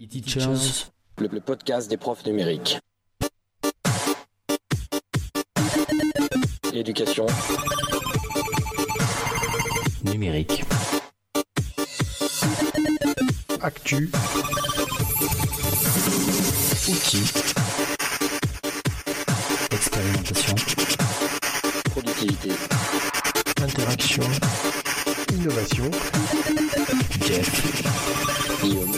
E-Teachers, le, le podcast des profs numériques. Éducation numérique. Actu, Outils. Expérimentation. productivité. interaction, innovation. Jeff Guillaume.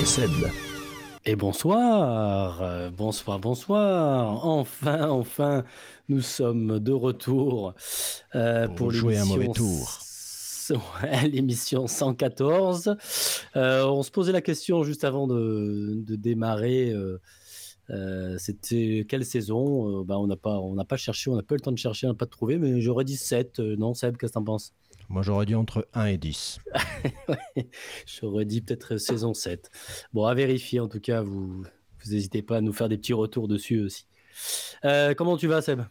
et Seb. Et bonsoir, euh, bonsoir, bonsoir. Enfin, enfin, nous sommes de retour euh, Pour pour, jouer un mauvais tour. l'émission 114. Euh, on se posait la question juste avant de, de démarrer. euh, euh, C'était quelle saison? Euh, bah, On n'a pas, on n'a pas cherché, on n'a pas eu le temps de chercher, on n'a pas trouvé, mais j'aurais dit 7. euh, non, Seb, qu'est-ce que t'en penses? Moi, j'aurais dit entre 1 et 10. J'aurais dit peut-être saison 7. Bon, à vérifier en tout cas, vous vous n'hésitez pas à nous faire des petits retours dessus aussi. Comment tu vas, Seb?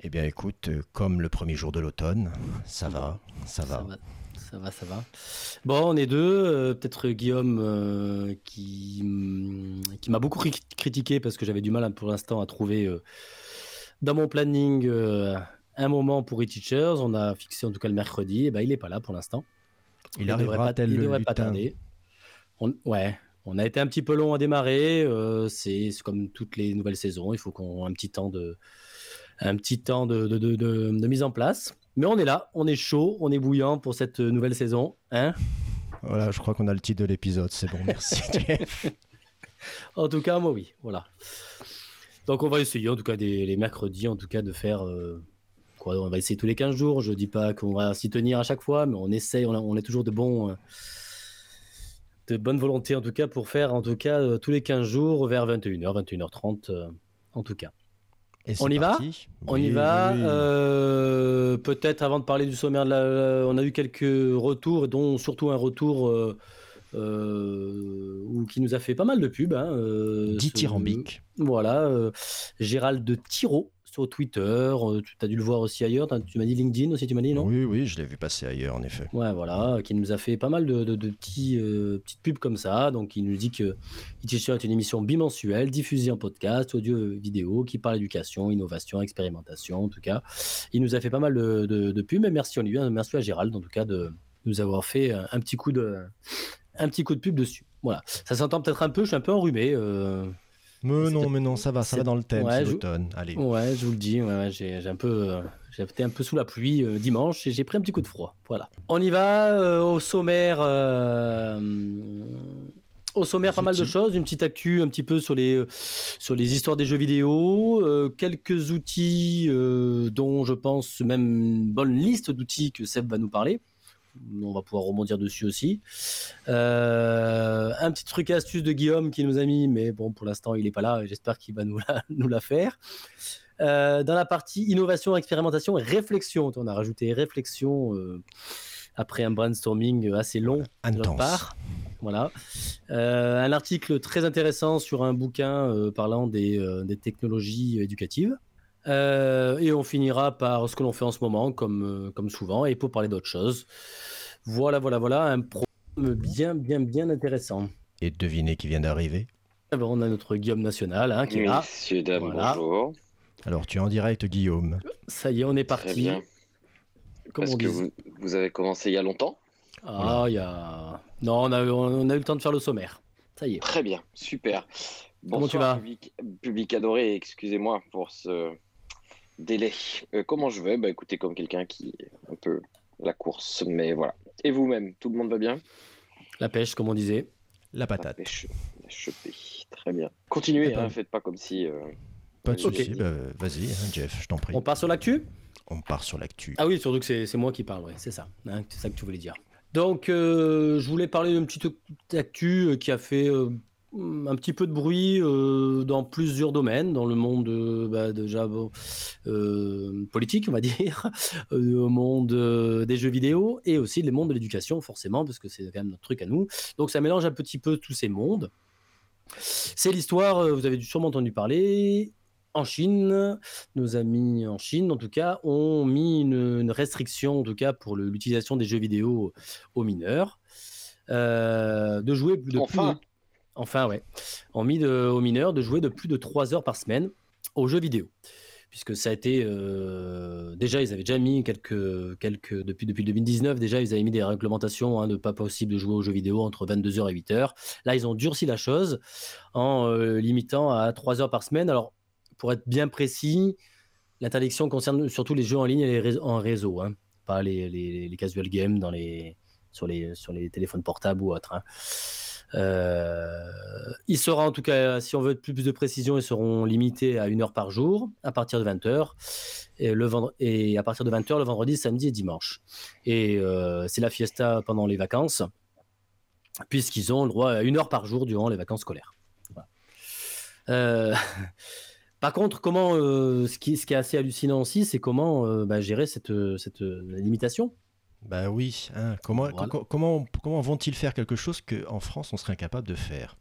Eh bien, écoute, comme le premier jour de l'automne, ça va, ça va. Ça va, ça va, ça va. Bon, on est deux. euh, peut-être Guillaume euh, qui, hum, qui m'a beaucoup cri- critiqué parce que j'avais du mal hein, pour l'instant à trouver euh, dans mon planning un moment pour e-teachers. On a fixé en tout cas le mercredi. Et ben, il n'est pas là pour l'instant. Il, devrait arrivera pas, il devrait pas tarder. On, ouais, on a été un petit peu long à démarrer. c'est comme toutes les nouvelles saisons. Il faut qu'on ait un petit temps de, un petit temps de, de, de- de- de mise en place. Mais on est là, on est chaud, on est bouillant pour cette nouvelle saison. Hein Voilà, je crois qu'on a le titre de l'épisode, c'est bon, merci. Jeff. en tout cas, moi oui, voilà. Donc on va essayer, en tout cas, des, les mercredis, en tout cas, de faire. euh, quoi, on va essayer tous les 15 jours. Je dis pas qu'on va s'y tenir à chaque fois, mais on essaye, on, a- on toujours de bons. euh, de bonne volonté, en tout cas, pour faire, en tout cas, euh, tous les 15 jours vers 21h, 21h30, euh, en tout cas. Et On y va On y va. Peut-être avant de parler du sommaire, de la, on a eu quelques retours, dont surtout un retour euh, euh, qui nous a fait pas mal de pubs. Hein, euh, ce-. Voilà, Gérald de Tiro sur Twitter. euh, tu as dû le voir aussi ailleurs. Tu m'as dit LinkedIn aussi, tu m'as dit non? Oui, oui, je l'ai vu passer ailleurs, en effet. Ouais, voilà, qui nous a fait pas mal de, de- de petits, euh, petites pubs comme ça. Donc, il nous dit que e-teacher est une émission bimensuelle, diffusée en podcast, audio, vidéo, qui parle éducation, innovation, expérimentation, en tout cas. Il nous a fait pas mal de, de- pubs, mais merci, on lui, merci à Gérald, en tout cas, de nous avoir fait un, un petit coup de, un petit coup de pub dessus. Voilà, ça s'entend peut-être un peu, je suis un peu enrhumé. euh, Mais non, mais non, ça va, ça va dans le thème, Ouais, je- l'automne. Allez. Ouais, je vous le dis, ouais, ouais, j'ai un peu, euh, été un peu sous la pluie euh, dimanche et j'ai pris un petit coup de froid. Voilà. On y va euh, au sommaire. au sommaire, pas mal de choses, une petite actu un petit peu sur les, sur les histoires des jeux vidéo, euh, quelques outils euh, dont je pense même une bonne liste d'outils que Seb va nous parler. On va pouvoir rebondir dessus aussi. Euh, un petit truc astuce de Guillaume qui nous a mis, mais bon, pour l'instant, il n'est pas là. J'espère qu'il va nous la, nous la faire. Euh, dans la partie innovation, expérimentation et réflexion, on a rajouté réflexion euh, après un brainstorming assez long de notre part. Voilà. Un article très intéressant sur un bouquin parlant des, des technologies éducatives. Euh, et on finira par ce que l'on fait en ce moment, comme, euh, comme souvent, et pour parler d'autre chose. Voilà, voilà, voilà, un programme bien, bien, bien intéressant. Et devinez qui vient d'arriver. On a notre Guillaume National hein, qui est là. Messieurs, dames, Voilà. bonjour. Alors, tu es en direct, Guillaume. Ça y est, on est Très parti. bien. Comme Parce on que vous, vous avez commencé il y a longtemps Ah, il y a. Non, on a, on a eu le temps de faire le sommaire. Ça y est. Très bien, super. Comment tu Bonsoir, vas? public, public adoré, excusez-moi pour ce délai. Euh, comment je vais? Bah écoutez, comme quelqu'un qui est un peu la course, mais voilà. Et vous-même, tout le monde va bien? La pêche, comme on disait. La La patate. pêche, la chepée. Très bien. Continuez, hein, faites pas comme si... euh, Pas de Ok. souci, bah, vas-y, hein, Jeff, je t'en prie. On part sur l'actu? On part sur l'actu. Ah oui, surtout que c'est moi qui parle, ouais, c'est ça. hein, c'est ça que tu voulais dire. Donc, euh, je voulais parler d'une petite actu qui a fait euh, un petit peu de bruit euh, dans plusieurs domaines, dans le monde euh, bah, déjà bon, euh, politique, on va dire, au monde des jeux vidéo et aussi le monde de l'éducation, forcément, parce que c'est quand même notre truc à nous. Donc, ça mélange un petit peu tous ces mondes. C'est l'histoire, vous avez sûrement entendu parler, en Chine, nos amis en Chine, en tout cas, ont mis une, une restriction, en tout cas, pour l'utilisation des jeux vidéo aux mineurs. de jouer de Enfin. plus de- enfin ouais, ont mis de- aux mineurs de jouer de plus de 3 heures par semaine aux jeux vidéo. Puisque ça a été euh, déjà ils avaient déjà mis quelques quelques depuis depuis 2019 déjà ils avaient mis des réglementations hein, de pas possible de jouer aux jeux vidéo entre 22h et 8h. Là ils ont durci la chose en euh, limitant à 3 heures par semaine. Alors pour être bien précis, l'interdiction concerne surtout les jeux en ligne et les en réseau, hein, pas les, les, les casual games dans les, sur, les, sur les téléphones portables ou autres. hein. Euh, ils seront en tout cas, si on veut plus, de précision, ils seront limités à une heure par jour à partir de 20h et, à partir de 20h le vendredi, samedi et dimanche. Et euh, c'est la fiesta pendant les vacances, puisqu'ils ont le droit à une heure par jour durant les vacances scolaires. Euh, Par contre, comment, ce, qui, est assez hallucinant aussi, c'est comment bah, gérer cette, limitation. Bah oui, hein, comment, Voilà. co- comment, comment vont-ils faire quelque chose qu'en France on serait incapable de faire?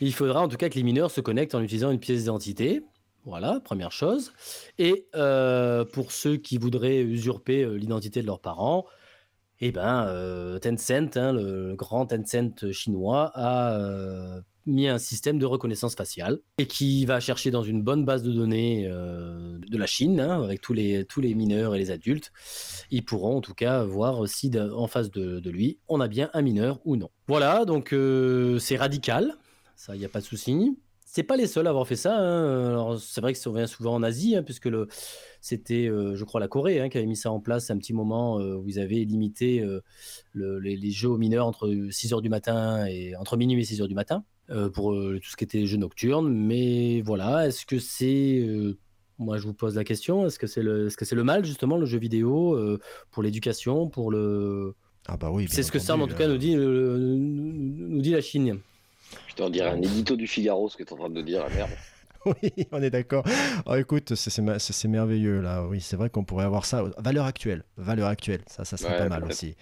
Il faudra en tout cas que les mineurs se connectent en utilisant une pièce d'identité. Voilà, première chose. Et euh, pour ceux qui voudraient usurper euh, l'identité de leurs parents, eh ben, euh, Tencent, hein, le, le grand Tencent chinois, a euh, mis un système de reconnaissance faciale et qui va chercher dans une bonne base de données euh, de la Chine, hein, avec tous les, tous les mineurs et les adultes. Ils pourront en tout cas voir si en face de, lui, on a bien un mineur ou non. Voilà, donc euh, c'est radical, ça, il n'y a pas de souci. C'est pas les seuls à avoir fait ça. hein. C'est vrai que ça revient souvent en Asie, hein, puisque le, c'était, euh, je crois, la Corée qui avait mis ça en place un petit moment où ils avaient limité le- les, jeux aux mineurs entre 6h du matin et entre minuit et 6h du matin pour euh, tout ce qui était jeux nocturnes. Mais voilà, est-ce que c'est. euh, moi, je vous pose la question est-ce que c'est le, est-ce que c'est le mal, justement, le jeu vidéo, euh, pour l'éducation, pour le. Ah bah oui. C'est ce que ça, en tout cas, euh, nous dit, euh, nous nous dit la Chine. Putain, on dirait un édito du Figaro, ce que tu es en train de dire, la merde. Oui, on est d'accord. Oh, écoute, c'est- c'est ma- c'est c'est merveilleux là. Oui, c'est vrai qu'on pourrait avoir ça. Valeur actuelle, valeur actuelle, ça, ça serait Ouais, pas mal peut-être. aussi.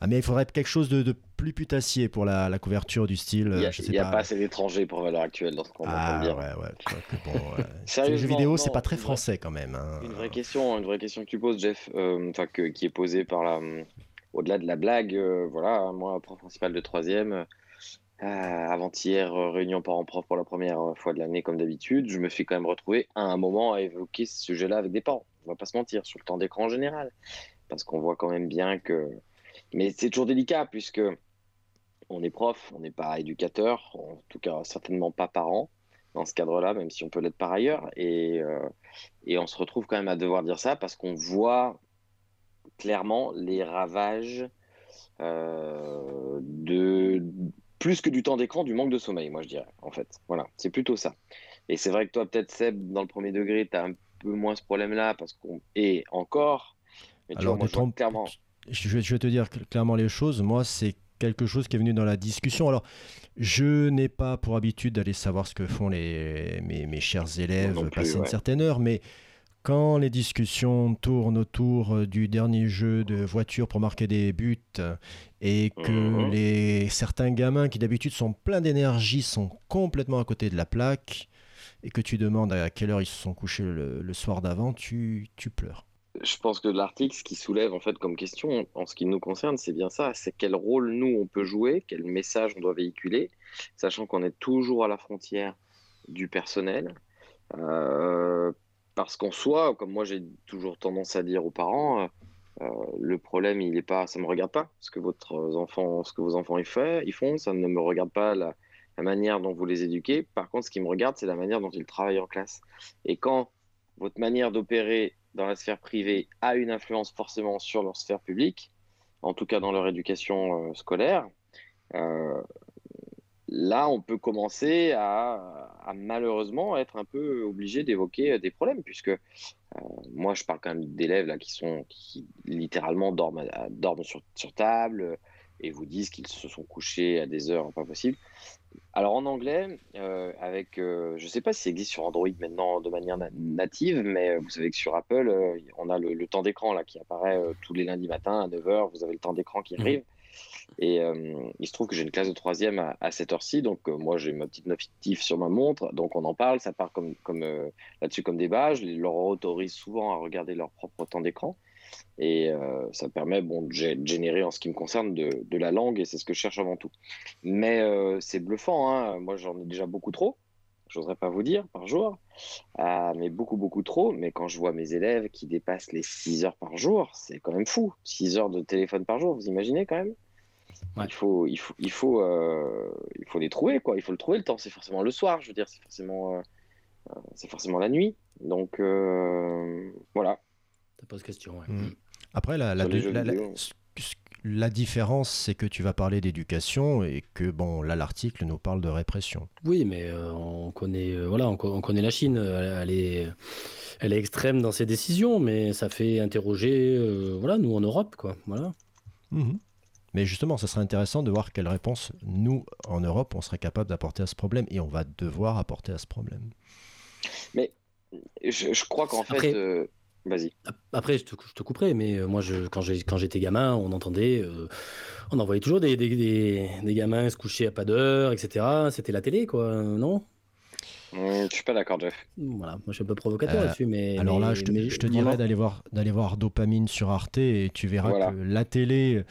Ah, mais il faudrait quelque chose de, de plus putassier pour la, la couverture du style. Il n'y euh, a, je sais il y a pas. pas assez d'étrangers pour valeur actuelle dans ce qu'on Ah ouais, ouais. que bon, euh, les jeux Sérieusement, vidéo, c'est pas très vraie- français quand même. hein. Une vraie question, une vraie question que tu poses, Jeff, euh, que- qui est posée par la, au-delà de la blague, euh, voilà, moi, prof principal de troisième, euh, avant-hier, euh, réunion parents-prof pour la première fois de l'année comme d'habitude, je me suis quand même retrouvé à un moment à évoquer ce sujet-là avec des parents. On va pas se mentir, sur le temps d'écran en général, parce qu'on voit quand même bien que, mais c'est toujours délicat puisque on est prof, on n'est pas éducateur, en tout cas certainement pas parent dans ce cadre-là, même si on peut l'être par ailleurs, et euh, et on se retrouve quand même à devoir dire ça parce qu'on voit clairement les ravages euh, de plus que du temps d'écran, du manque de sommeil, moi je dirais, en fait. Voilà, c'est plutôt ça. Et c'est vrai que toi, peut-être Seb, dans le premier degré, tu as un peu moins ce problème-là parce qu'on et encore. Mais tu vois, moi, je vois clairement. Je, vais- je vais te dire cl- clairement les choses. Moi, c'est quelque chose qui est venu dans la discussion. Alors, je n'ai pas pour habitude d'aller savoir ce que font les, mes, mes chers élèves plus, passé une certaine heure, mais quand les discussions tournent autour euh, du dernier jeu de voiture pour marquer des buts et que Mhm. les, certains gamins qui d'habitude sont pleins d'énergie sont complètement à côté de la plaque et que tu demandes à quelle heure ils se sont couchés le, le soir d'avant, tu, tu pleures. Je pense que l'article, ce qui soulève en fait comme question, en ce qui nous concerne, c'est bien ça. C'est quel rôle nous on peut jouer, quel message on doit véhiculer, sachant qu'on est toujours à la frontière du personnel. Euh, parce qu'en soi, comme moi j'ai toujours tendance à dire aux parents, euh, euh, le problème il est pas, ça me regarde pas ce que votre enfant, ce que vos enfants ils, font, ça ne me regarde pas la manière dont vous les éduquez. Par contre, ce qui me regarde, c'est la manière dont ils travaillent en classe. Et quand votre manière d'opérer dans la sphère privée a une influence forcément sur leur sphère publique, en tout cas dans leur éducation euh, scolaire, euh, là on peut commencer à, malheureusement être un peu obligé d'évoquer euh, des problèmes, puisque moi je parle quand même d'élèves là qui sont qui littéralement dorment, dorment sur, table et vous disent qu'ils se sont couchés à des heures pas possibles. Alors en anglais, euh, avec, euh, je ne sais pas si ça existe sur Android maintenant de manière na- native, mais euh, vous savez que sur Apple, euh, on a le, le temps d'écran là qui apparaît tous les lundis matins à 9h, vous avez le temps d'écran qui Mhm. arrive. Et il se trouve que j'ai une classe de troisième à, à cette heure-ci, donc moi j'ai ma petite notif sur ma montre, donc on en parle, ça part comme, comme là-dessus comme débat. Je leur autorise souvent à regarder leur propre temps d'écran. Et euh, ça permet bon, de générer, en ce qui me concerne, de, de la langue, et c'est ce que je cherche avant tout. Mais euh, c'est bluffant, hein. moi j'en ai déjà beaucoup trop, j'oserais pas vous dire, par jour, euh, mais beaucoup, beaucoup trop. Mais quand je vois mes élèves qui dépassent les 6 heures par jour, c'est quand même fou. 6 heures de téléphone par jour, vous imaginez quand même? Il, faut, il, faut, il, faut, il faut les trouver, quoi. Il faut le trouver le temps. C'est forcément le soir, je veux dire, c'est forcément, c'est forcément la nuit. Donc voilà. Ça pose question, ouais. Mmh. Après, la, la, différence, c'est que tu vas parler d'éducation et que, bon, là, l'article nous parle de répression. Oui, mais euh, on, connaît, euh, voilà, on, connaît la Chine. Elle est, elle est extrême dans ses décisions, mais ça fait interroger, euh, voilà, nous en Europe, quoi. Voilà. Mhm. Mais justement, ce serait intéressant de voir quelle réponse nous, en Europe, on serait capable d'apporter à ce problème et on va devoir apporter à ce problème. Mais je, crois qu'en fait, Vas-y. Après, je te, je te, couperai, mais euh, moi, je, quand j'étais gamin, on entendait, euh, on envoyait toujours des, des, des, gamins se coucher à pas d'heure, etc. C'était la télé, quoi, non? Mmh, Je suis pas d'accord, Jeff. Voilà, moi je suis un peu provocateur euh, là-dessus, mais. Alors là, je te, je te dirais d'aller voir, d'aller voir Dopamine sur Arte et tu verras que la télé,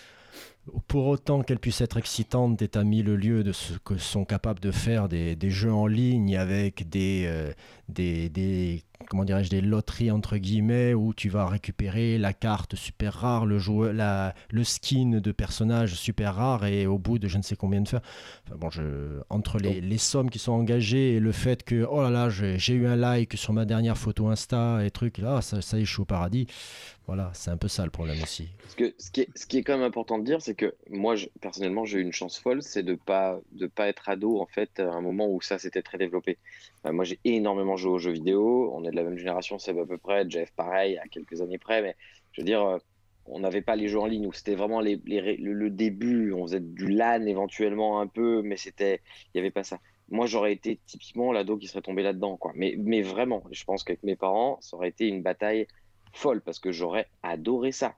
pour autant qu'elle puisse être excitante, est à mille lieues de ce que sont capables de faire des, des jeux en ligne avec des, des, des comment dirais-je, des loteries entre guillemets où tu vas récupérer la carte super rare, le, joueur, la, le skin de personnage super rare et au bout de je ne sais combien de faire. bon, je, entre les, les, sommes qui sont engagées et le fait que oh là là, j'ai eu un like sur ma dernière photo Insta et trucs, là, ça, ça suis au paradis. Voilà, c'est un peu ça le problème aussi. Parce que ce, qui est, ce qui est quand même important de dire, c'est que moi, personnellement, j'ai eu une chance folle, c'est de pas, de pas être ado en fait à un moment où ça s'était très développé. moi, j'ai énormément joué aux jeux vidéo, on est de la même génération, c'est à peu près, Jeff pareil, à quelques années près, mais je veux dire, euh, on n'avait pas les jeux en ligne où c'était vraiment le, début, on faisait du LAN éventuellement un peu, mais c'était, il n'y avait pas ça. Moi, j'aurais été typiquement l'ado qui serait tombé là-dedans, quoi. Mais, mais vraiment, je pense qu'avec mes parents, ça aurait été une bataille folle parce que j'aurais adoré ça.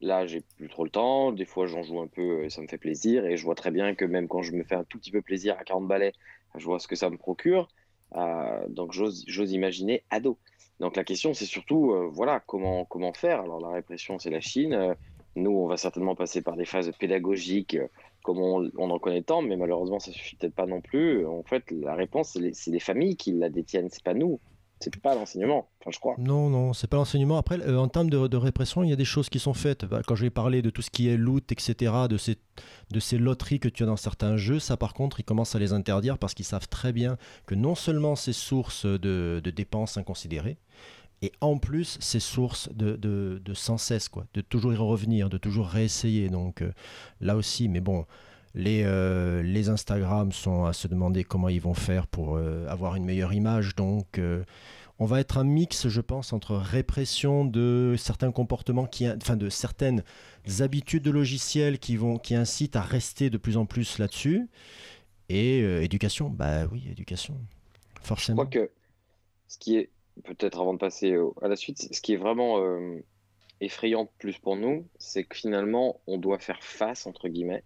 Là, j'ai plus trop le temps. Des fois, j'en joue un peu et ça me fait plaisir. Et je vois très bien que même quand je me fais un tout petit peu plaisir à 40 balais, je vois ce que ça me procure. Euh, donc, j'ose imaginer ado. Donc, la question, c'est surtout, euh, voilà, comment, faire? Alors, la répression, c'est la Chine. Euh, nous, on va certainement passer par des phases pédagogiques comme on, en connaît tant, mais malheureusement, ça suffit peut-être pas non plus. En fait, la réponse, c'est les, les, familles qui la détiennent, c'est pas nous c'est pas l'enseignement, je crois. Non, non, c'est pas l'enseignement. Après, euh, en termes de, répression, il y a des choses qui sont faites. Bah, quand je vais parler de tout ce qui est loot, etc., de ces, de ces loteries que tu as dans certains jeux, ça par contre, ils commencent à les interdire parce qu'ils savent très bien que non seulement c'est source de, dépenses inconsidérées, et en plus, c'est source de, de, sans cesse, quoi, de toujours y revenir, de toujours réessayer. Donc euh, là aussi, mais bon, les, euh, les Instagram sont à se demander comment ils vont faire pour avoir une meilleure image. Donc on va être un mix, je pense, entre répression de certains comportements, qui, enfin de certaines habitudes de logiciels qui, vont, qui incitent à rester de plus en plus là-dessus, et euh, éducation. Bah oui, éducation, forcément. Je crois que ce qui est, peut-être avant de passer à la suite, ce qui est vraiment euh, effrayant plus pour nous, c'est que finalement, on doit faire face, entre guillemets,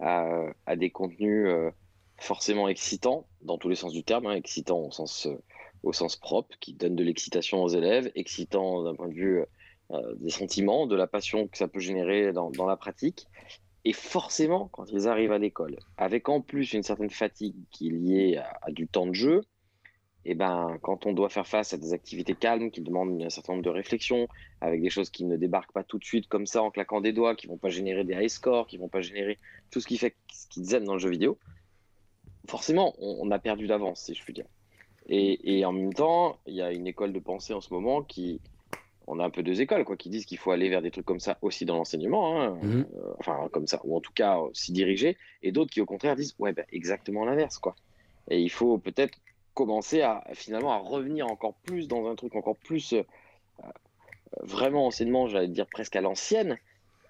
à, des contenus euh, forcément excitants, dans tous les sens du terme, hein, excitants au sens au sens propre, qui donne de l'excitation aux élèves, excitant d'un point de vue euh, des sentiments, de la passion que ça peut générer dans la pratique. Et forcément, quand ils arrivent à l'école, avec en plus une certaine fatigue qui est liée à, du temps de jeu, et eh ben, quand on doit faire face à des activités calmes qui demandent un certain nombre de réflexions, avec des choses qui ne débarquent pas tout de suite comme ça en claquant des doigts, qui vont pas générer des high scores, qui vont pas générer tout ce qui fait ce qu'ils aiment dans le jeu vidéo, forcément, on, a perdu d'avance, si je puis dire. Et, en même temps, il y a une école de pensée en ce moment qui, on a un peu deux écoles, quoi, qui disent qu'il faut aller vers des trucs comme ça aussi dans l'enseignement, hein, mhm. euh, enfin comme ça, ou en tout cas euh, s'y diriger, et d'autres qui au contraire disent ouais, ben, exactement l'inverse, quoi. Et il faut peut-être commencer à finalement à revenir encore plus dans un truc encore plus euh, vraiment enseignement, j'allais dire presque à l'ancienne,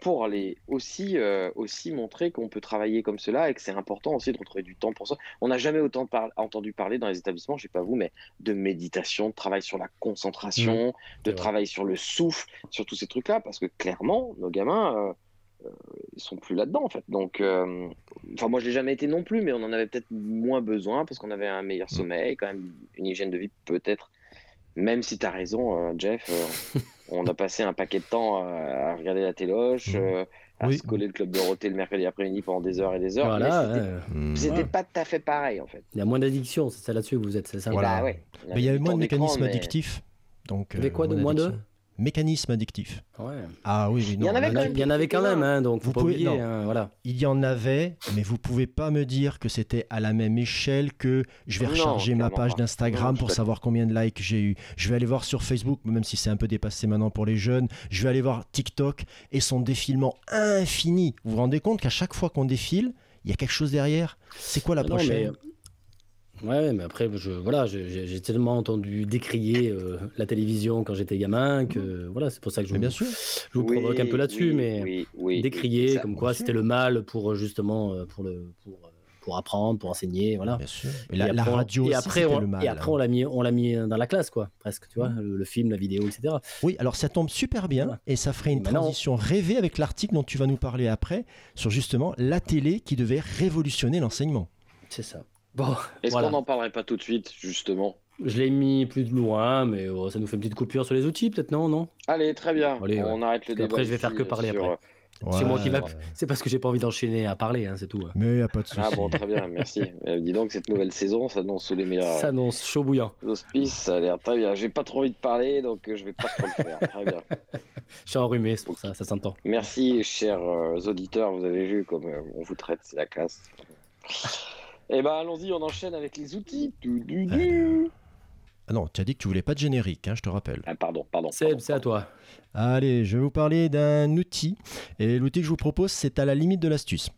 pour aller aussi, euh, aussi montrer qu'on peut travailler comme cela et que c'est important aussi de retrouver du temps pour ça. On n'a jamais autant entendu parler dans les établissements, je sais pas vous, mais de méditation, de travail sur la concentration, mmh. de travail sur le souffle, sur tous ces trucs-là, parce que clairement, nos gamins, euh, euh ils sont plus là-dedans en fait. Donc, euh, enfin moi je l'ai jamais été non plus, mais on en avait peut-être moins besoin parce qu'on avait un meilleur mmh. sommeil, quand même une hygiène de vie peut-être. Même si tu as raison, Jeff, On a passé un paquet de temps à, à regarder la téloche, euh, à Oui. se coller le club Dorothée le mercredi après-midi pendant des heures et des heures. Voilà, mais c'était- ouais. Pas tout à fait pareil en fait. il y a moins d'addiction, c'est ça là-dessus que vous êtes, c'est ça Voilà. Bah ouais. Mais il y avait moins de mécanismes mais- addictifs. Donc, Il y avait quoi de moins moins de addictifs. Ouais. Ah oui, oui, Il y en non, avait là, quand Il même y en avait quand même, hein, donc Vous pouvez- oublier. hein, voilà. Il y en avait, mais vous pouvez pas me dire que c'était à la même échelle que je vais Non, recharger ma page d'Instagram pour savoir combien de likes j'ai eu. Je vais aller voir sur Facebook, même si c'est un peu dépassé maintenant pour les jeunes. Je vais aller voir TikTok et son défilement infini. Vous vous rendez compte qu'à chaque fois qu'on défile, il y a quelque chose derrière C'est quoi la non, prochaine? mais- Ouais, mais après, je, voilà, je- j'ai j'ai tellement entendu décrier euh, la télévision quand j'étais gamin que voilà, c'est pour ça que je, Mais vous- bien sûr. je vous Oui, provoque un peu là-dessus, oui, mais oui, oui, décrier ça- comme quoi bien sûr. c'était le mal pour euh, justement euh, pour le pour, euh, pour apprendre, pour enseigner, voilà. Bien sûr. Et la, Et la après, on- radio et aussi, après, c'était on, le mal. hein. et après on l'a mis on l'a mis dans la classe quoi, presque, tu vois, le, le film, la vidéo, etc. Oui, alors ça tombe super bien Voilà. et ça ferait une Maintenant- transition rêvée avec l'article dont tu vas nous parler après sur justement la télé qui devait révolutionner l'enseignement. C'est ça. Bon, Est-ce voilà. qu'on n'en parlerait pas tout de suite, justement? Je l'ai mis plus de loin, mais oh, ça nous fait une petite coupure sur les outils, peut-être non, non? Allez, très bien. Allez, on arrête le débat. je vais faire que parler sur- après. C'est moi qui va- Ouais. C'est parce que j'ai pas envie d'enchaîner à parler, hein, c'est tout. hein. Mais y a pas de souci. Ah bon, très bien, merci. Euh, dis donc, cette nouvelle saison s'annonce sous les meilleurs Ça annonce chaud bouillant. auspices. Ça a l'air très bien. J'ai pas trop envie de parler, donc euh, je vais pas trop le faire. Très bien. Je suis enrhumé, c'est pour ça, ça s'entend. Merci, chers euh, auditeurs. Vous avez vu comme euh, on vous traite, c'est la classe. Eh ben, allons-y, on enchaîne avec les outils. Du, du, du. Ah non, tu as dit que tu voulais pas de générique, hein, je te rappelle. Ah, pardon, pardon. Seb, c'est à toi. Allez, je vais vous parler d'un outil. Et l'outil que je vous propose, c'est à la limite de l'astuce.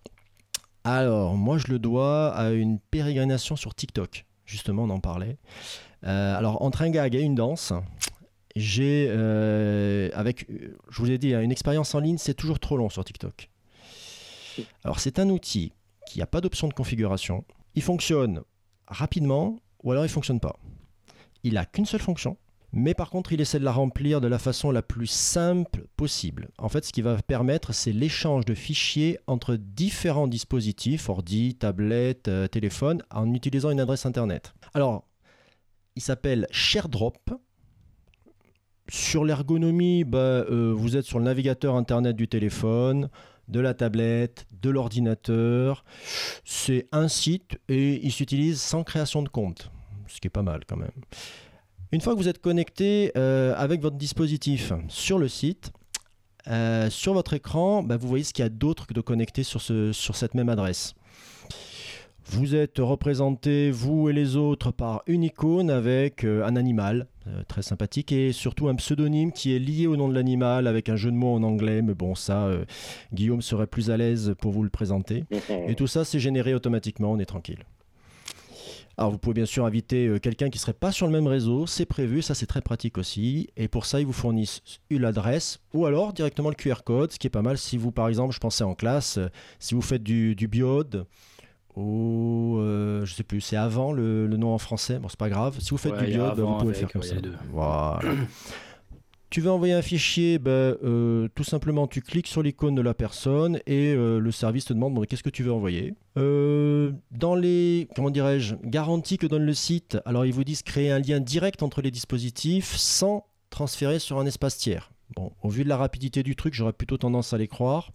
Alors, moi, je le dois à une pérégrination sur TikTok. Justement, on en parlait. Euh, alors, entre un gag et une danse, j'ai, euh, avec, euh, je vous ai dit, hein, une expérience en ligne, c'est toujours trop long sur TikTok. Alors, c'est un outil qui n'a pas d'option de configuration. Il fonctionne rapidement ou alors il fonctionne pas. Il a qu'une seule fonction, mais par contre, il essaie de la remplir de la façon la plus simple possible. En fait, ce qui va permettre, c'est l'échange de fichiers entre différents dispositifs, ordi, tablette, euh, téléphone, en utilisant une adresse internet. Alors, il s'appelle ShareDrop. Sur l'ergonomie, bah, euh, vous êtes sur le navigateur internet du téléphone, de la tablette, de l'ordinateur. C'est un site et il s'utilise sans création de compte, ce qui est pas mal quand même. Une fois que vous êtes connecté euh, avec votre dispositif sur le site, euh, sur votre écran, bah, vous voyez ce qu'il y a d'autre que de connecter sur, ce- sur cette même adresse. Vous êtes représentés, vous et les autres, par une icône avec euh, un animal, euh, très sympathique, et surtout un pseudonyme qui est lié au nom de l'animal avec un jeu de mots en anglais, mais bon, ça, euh, Guillaume serait plus à l'aise pour vous le présenter. Et tout ça, c'est généré automatiquement, on est tranquille. Alors, vous pouvez bien sûr inviter quelqu'un qui ne serait pas sur le même réseau, c'est prévu, ça c'est très pratique aussi. Et pour ça, ils vous fournissent une adresse ou alors directement le QR code, ce qui est pas mal si vous, par exemple, je pensais en classe, si vous faites du, du biode ou euh, je sais plus, c'est avant le, le nom en français, bon, c'est pas grave. Si vous faites Ouais, du bah, vous pouvez avec, faire comme ouais, ça. Voilà. Tu veux envoyer un fichier, ben, euh, tout simplement tu cliques sur l'icône de la personne et euh, le service te demande bon, qu'est-ce que tu veux envoyer? Euh, dans les comment dirais-je garanties que donne le site, alors ils vous disent créer un lien direct entre les dispositifs sans transférer sur un espace tiers. Bon, au vu de la rapidité du truc, j'aurais plutôt tendance à les croire.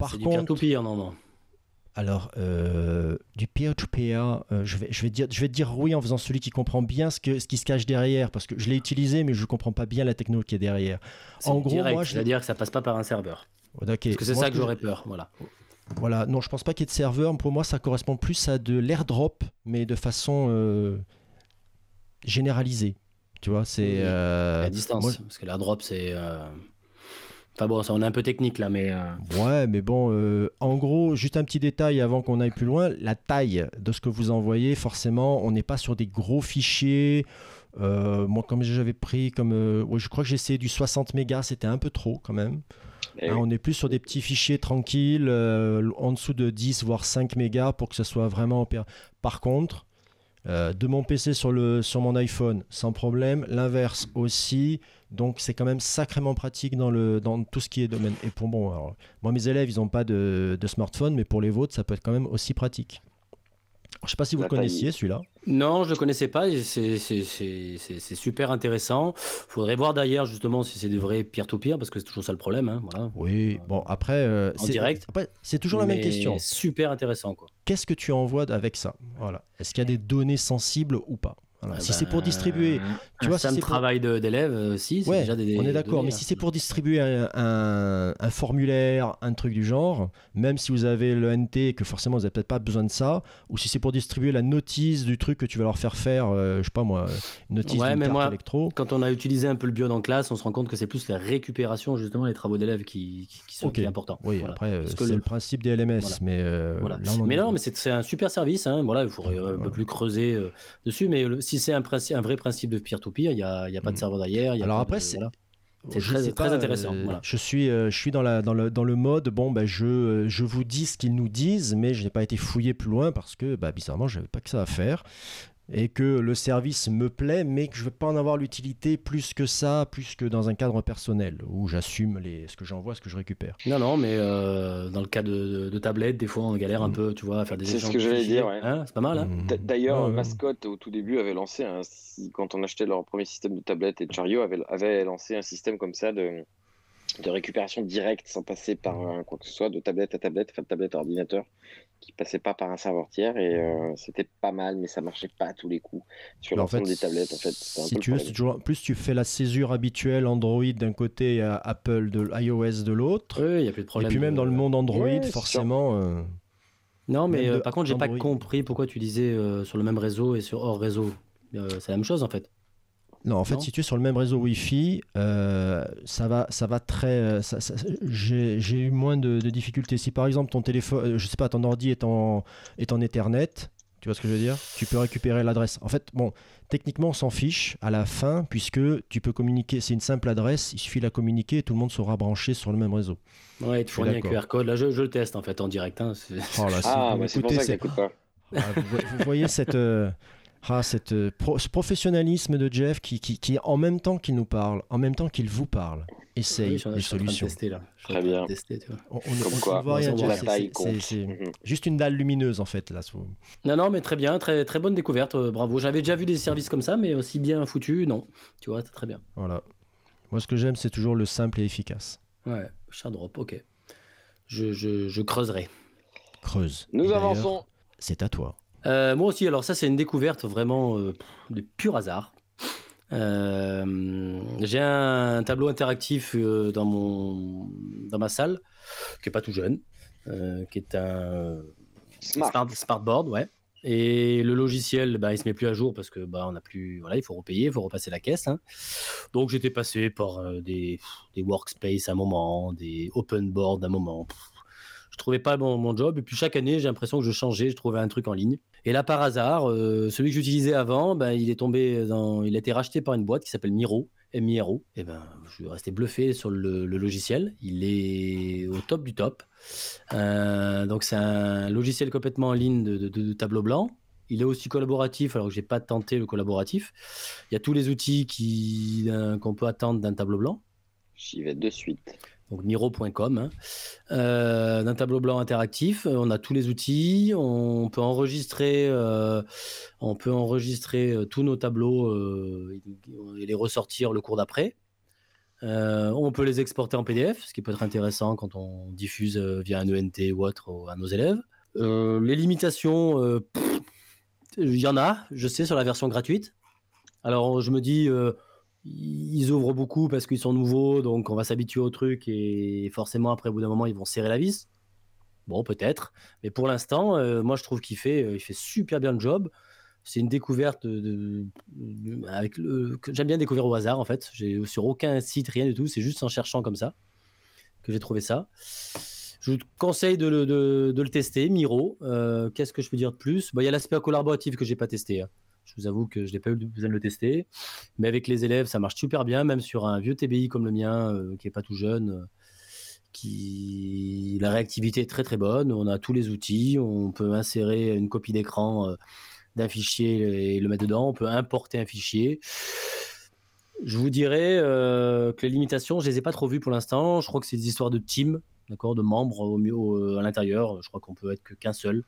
Par contre, non, non. Alors, euh, du peer-to-peer, euh, je, vais, je, vais dire, je vais te dire oui en faisant celui qui comprend bien ce, que, ce qui se cache derrière, parce que je l'ai utilisé, mais je ne comprends pas bien la techno qui est derrière. En gros, direct, moi, je- c'est-à-dire que ça passe pas par un serveur. Ok, Parce que c'est ça que j'aurais peur, voilà. Voilà, non, je pense pas qu'il y ait de serveur. Pour moi, ça correspond plus à de l'airdrop, mais de façon euh, généralisée. Tu vois, c'est. À distance, moi- parce que la drop, c'est... Enfin bon, ça, on est un peu technique là, mais... euh, Ouais, mais bon, euh, en gros, juste un petit détail avant qu'on aille plus loin, la taille de ce que vous envoyez, forcément, on n'est pas sur des gros fichiers. Euh, moi, comme j'avais pris, comme, euh, ouais, je crois que j'ai essayé du 60 mégas, c'était un peu trop quand même. Eh Hein, on est plus sur des petits fichiers tranquilles, euh, en dessous de 10 voire 5 mégas pour que ce soit vraiment. Par contre, euh, de mon PC sur, le, sur mon iPhone, sans problème. L'inverse aussi. Donc c'est quand même sacrément pratique dans, tout ce qui est domaine. Et pour bon, alors, moi mes élèves, ils n'ont pas de, de smartphone, mais pour les vôtres, ça peut être quand même aussi pratique. Je sais pas si vous le connaissiez celui-là. Non, je le connaissais pas. C'est super intéressant. Faudrait voir d'ailleurs justement si c'est des vrais peer-to-peer parce que c'est toujours ça le problème. hein, voilà. Oui, bon après, euh, En c'est- direct. c'est toujours la même question. Super intéressant. Qu'est-ce que tu envoies avec ça? Voilà. Est-ce qu'il y a des données sensibles ou pas? Voilà. Ah Si ben, c'est pour distribuer, tu vois, si ça me c'est pour- travail d'élèves, euh, si, c'est Ouais, déjà des. on est d'accord, mais hein. si c'est pour distribuer un, un- un formulaire, un truc du genre, même si vous avez le NT et que forcément vous n'avez peut-être pas besoin de ça, ou si c'est pour distribuer la notice du truc que tu vas leur faire faire, euh, je sais pas moi, une notice Ouais, d'une mais carte moi, électro. Quand on a utilisé un peu le bio en classe, on se rend compte que c'est plus la récupération, justement, les travaux d'élèves qui, qui, qui sont Ok. qui est important. Oui, Voilà. après, euh, c'est le- le... principe des LMS, Voilà. mais euh, Voilà. là, Mais non, mais c'est un super service. Hein. Voilà, il faudrait euh, un peu plus creuser euh, dessus. Mais le- si c'est un, vrai principe de peer-to-peer, il n'y a, il y a pas de Mm. serveur derrière. il y a Alors après, de- c'est- voilà. c'est Je très- intéressant, euh, voilà. Je suis, euh, je suis dans, la, dans, le, dans le mode, bon, je, euh, je vous dis ce qu'ils nous disent, mais je n'ai pas été fouillé plus loin parce que, bah, bizarrement, je n'avais pas que ça à faire. Et que le service me plaît, mais que je ne vais pas en avoir l'utilité plus que ça, plus que dans un cadre personnel, où j'assume les, ce que j'envoie, ce que je récupère. Non, non, mais euh, dans le cas de, de, de tablette, des fois, on galère un Mm. peu, tu vois, à faire des C'est ce échanges que j'allais dire, ouais. Hein, c'est pas mal, hein Mm. D'ailleurs, Ouais, ouais. Mascotte, au tout début, avait lancé, un, quand on achetait leur premier système de tablette, et Chariot avait, avait lancé un système comme ça de, de récupération directe, sans passer par un- quoi que ce soit, de tablette à tablette, enfin de tablette à ordinateur, qui passait pas par un serveur tiers, et euh, c'était pas mal, mais ça marchait pas à tous les coups sur en l'ensemble fait, des tablettes. En fait, si tu veux, toujours, plus tu fais la césure habituelle Android d'un côté et euh, Apple de iOS de l'autre, Oui, il n'y a plus de et problème. puis même de- dans le monde Android, Ouais, forcément. euh, Non, mais euh, par contre, j'ai pas compris pourquoi tu disais euh, sur le même réseau et sur hors réseau. Euh, c'est la même chose en fait. Non, en fait, Non si tu es sur le même réseau Wi-Fi, euh, ça, va, ça va très. euh, ça- ça- J'ai eu moins de, de difficultés. Si par exemple ton téléphone, euh, je sais pas, ton ordi est en, est en Ethernet, tu vois ce que je veux dire Tu peux récupérer l'adresse. En fait, bon, techniquement, on s'en fiche à la fin, puisque tu peux communiquer. C'est une simple adresse, il suffit de la communiquer et tout le monde sera branché sur le même réseau. Ouais, tu fournis un. QR code. Là, je, je le teste en fait en direct. hein, Oh là, Ah, c'est pour ça coûte pas. Ah, vous, vo- vous voyez cette, euh, ah, cette, euh, pro- ce professionnalisme de Jeff qui, qui, qui, en même temps qu'il nous parle, en même temps qu'il vous parle, essaye Oui, des solutions. tester, là. Très bien. tester, tu vois. On, on- Comme on- quoi, on voit rien, Jeff, c'est- Mhm. juste une dalle lumineuse en fait là. Non, non, mais très bien, très, très bonne découverte. euh, bravo. J'avais déjà vu des services comme ça, mais aussi bien foutus, non. Tu vois, c'est très bien. Voilà. Moi, ce que j'aime, c'est toujours le simple et efficace. Ouais, Shardrop, ok. Je, je, je creuserai. Creuse. Nous avançons. C'est à toi. Euh, moi aussi, alors ça, c'est une découverte vraiment euh, de pur hasard. Euh, j'ai un tableau interactif dans, mon, dans ma salle, qui est pas tout jeune, qui est un Smart. Smart, Smartboard, ouais. Et le logiciel, bah, il se met plus à jour parce que bah, on a plus, voilà, il faut repayer, il faut repasser la caisse. hein. Donc j'étais passé par des, des workspace à un moment, des open board à un moment. Pff, Je trouvais pas mon, mon job. Et puis chaque année, j'ai l'impression que je changeais, je trouvais un truc en ligne. Et là, par hasard, euh, celui que j'utilisais avant, ben, il est tombé dans, il a été racheté par une boîte qui s'appelle Miro. MIRO, et ben, je suis resté bluffé sur le, logiciel. Il est au top du top. Euh, donc c'est un logiciel complètement en ligne de, tableau blanc. Il est aussi collaboratif, alors que j'ai pas tenté le collaboratif. Il y a tous les outils d'un- qu'on peut attendre d'un tableau blanc. J'y vais de suite. Donc miro.com, hein. Euh, d'un tableau blanc interactif. Euh, On a tous les outils. On peut enregistrer, euh, on peut enregistrer tous nos tableaux et les ressortir le cours d'après. On peut les exporter en PDF, ce qui peut être intéressant quand on diffuse via un ENT ou autre au- à nos élèves. Les limitations, il y en a, je sais, sur la version gratuite. Alors je me dis, ils ouvrent beaucoup parce qu'ils sont nouveaux, donc on va s'habituer au truc et forcément après au bout d'un moment ils vont serrer la vis. Bon, peut-être, mais pour l'instant, euh, moi je trouve qu'il fait, euh, il fait super bien le job. C'est une découverte que j'aime bien découvrir au hasard en fait. J'ai sur aucun site rien du tout, c'est juste en cherchant comme ça que j'ai trouvé ça. Je vous conseille de le, de- de le tester, Miro. Euh, Qu'est-ce que je peux dire de plus? Bah, Il y a l'aspect collaboratif que j'ai pas testé. hein. Je vous avoue que je n'ai pas eu besoin de le tester. Mais avec les élèves, ça marche super bien, même sur un vieux TBI comme le mien, euh, qui est pas tout jeune. euh, qui... La réactivité est très très bonne. On a tous les outils. On peut insérer une copie d'écran euh, d'un fichier et le mettre dedans. On peut importer un fichier. Je vous dirais que les limitations, je les ai pas trop vues pour l'instant. Je crois que c'est des histoires de team, d'accord, de membres au mieux à l'intérieur. Je crois qu'on peut être qu'un seul.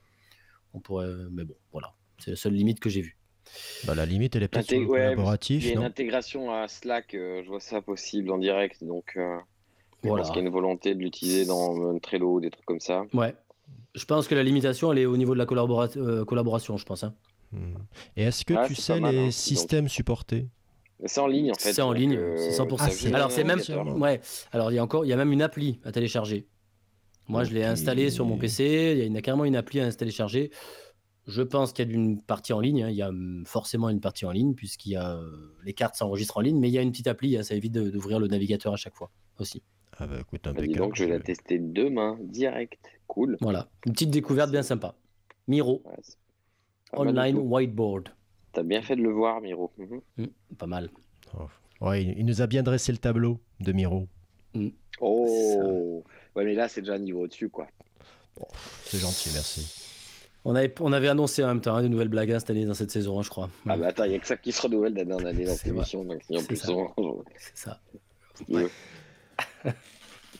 On pourrait, mais bon, voilà, c'est la seule limite que j'ai vue. Bah, la limite, elle est peut-être sur Inté- le ouais, collaboratif. Il y a une intégration à Slack, euh, je vois ça possible en direct, donc euh, je Voilà. pense qu'il y a une volonté de l'utiliser dans Trello, des trucs comme ça. Ouais. Je pense que la limitation, elle est au niveau de la collabora- euh, collaboration, je pense. hein. Hmm. Et est-ce que Ah, tu sais mal, les hein, donc. systèmes supportés? C'est en ligne en fait. C'est en ligne, euh, c'est 100%. Ah, c'est- Alors c'est même, ouais. Alors il y a encore, il y a même une appli à télécharger. Moi, je l'ai installée sur mon PC. Il y a une- carrément une appli à installer, télécharger. Je pense qu'il y a une partie en ligne. hein. Il y a hum, forcément une partie en ligne puisqu'il y a euh, les cartes s'enregistrent en ligne, mais il y a une petite appli. hein, Ça évite d'ouvrir le navigateur à chaque fois aussi. Ah bah écoute, bah, dis impeccable. donc, je vais la tester demain, direct. Cool. Voilà, une petite découverte bien sympa. Miro Ouais, Online. Whiteboard. T'as bien fait de le voir, Miro. Mhm. Hum, pas mal. Ouais, il nous a bien dressé le tableau de Miro. Oh Ouais, mais là, c'est déjà un niveau au-dessus, quoi. C'est gentil, merci. On avait, on avait annoncé en même temps hein, de nouvelles blagues hein, cette année dans cette saison, hein, je crois. Ah bah attends, il y a que ça qui se renouvelle d'année en année dans cette émission, donc si en C'est plus ça. on- C'est ça. Ouais.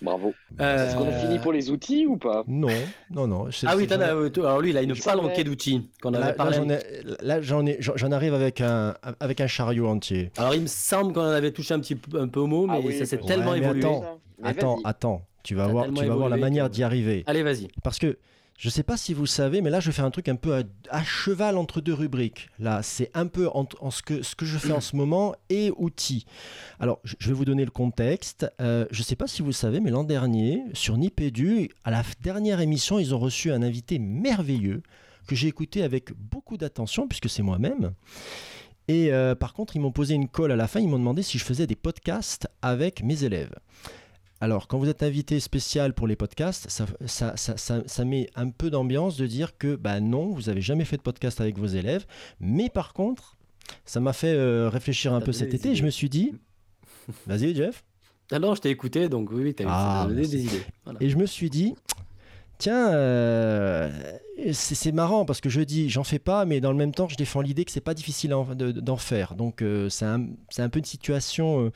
Bravo. Euh, Est-ce qu'on a fini pour les outils ou pas? Non, non, non. Ah oui, as, euh, alors lui, il a une palanquée d'outils qu'on avait Là, parlé. j'en ai- là, j'en arrive avec un, avec un chariot entier. Alors il me semble qu'on en avait touché un petit peu, un peu au mot, mais Ah oui, ça s'est ouais, tellement mais évolué. attends. Attends, attends. Tu vas voir, tellement tu vas voir la manière d'y arriver. Allez, vas-y. Parce que je sais pas si vous savez, mais là je fais un truc un peu à, cheval entre deux rubriques. Là, c'est un peu ce, que, je fais en ce moment et outils. Alors, je vais vous donner le contexte. Euh, je sais pas si vous savez, mais l'an dernier, sur Nipédu, à la dernière émission, ils ont reçu un invité merveilleux que j'ai écouté avec beaucoup d'attention, puisque c'est moi-même. Et euh, par contre, ils m'ont posé une colle à la fin. Ils m'ont demandé si je faisais des podcasts avec mes élèves. Alors, quand vous êtes invité spécial pour les podcasts, ça, ça, ça, ça- ça met un peu d'ambiance de dire que bah non, vous avez jamais fait de podcast avec vos élèves. Mais par contre, ça m'a fait euh, réfléchir un peu cet été. Je me suis dit, vas-y Jeff. Ah non, je t'ai écouté, donc oui, oui, t'as Ah, donné des idées. Voilà. Et je me suis dit, tiens, euh, c'est marrant parce que je dis, j'en fais pas, mais dans le même temps, je défends l'idée que c'est pas difficile en- de- d'en faire. Donc, euh, c'est un, peu une situation euh,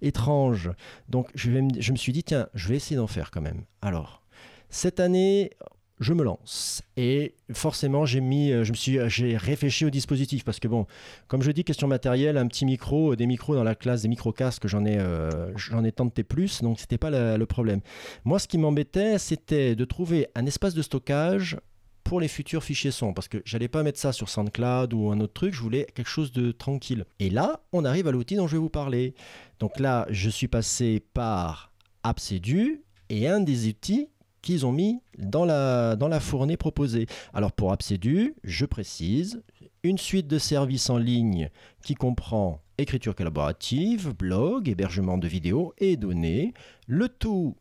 étrange. Donc, je me suis dit, tiens, je vais essayer d'en faire quand même. Alors, cette année, je me lance. Et forcément, j'ai mis, euh, je me suis, j'ai réfléchi au dispositif parce que bon, comme je dis, question matérielle, un petit micro, euh, des micros dans la classe, des micro-casques, j'en ai, euh, j'en ai tenté plus, donc c'était pas le problème. Moi, ce qui m'embêtait, c'était de trouver un espace de stockage pour les futurs fichiers son, parce que j'allais pas mettre ça sur SoundCloud ou un autre truc, je voulais quelque chose de tranquille. Et là, on arrive à l'outil dont je vais vous parler. Donc là, je suis passé par Absedu et un des outils qu'ils ont mis dans la, dans la fournée proposée. Alors pour Absedu, je précise, une suite de services en ligne qui comprend écriture collaborative, blog, hébergement de vidéos et données, le tout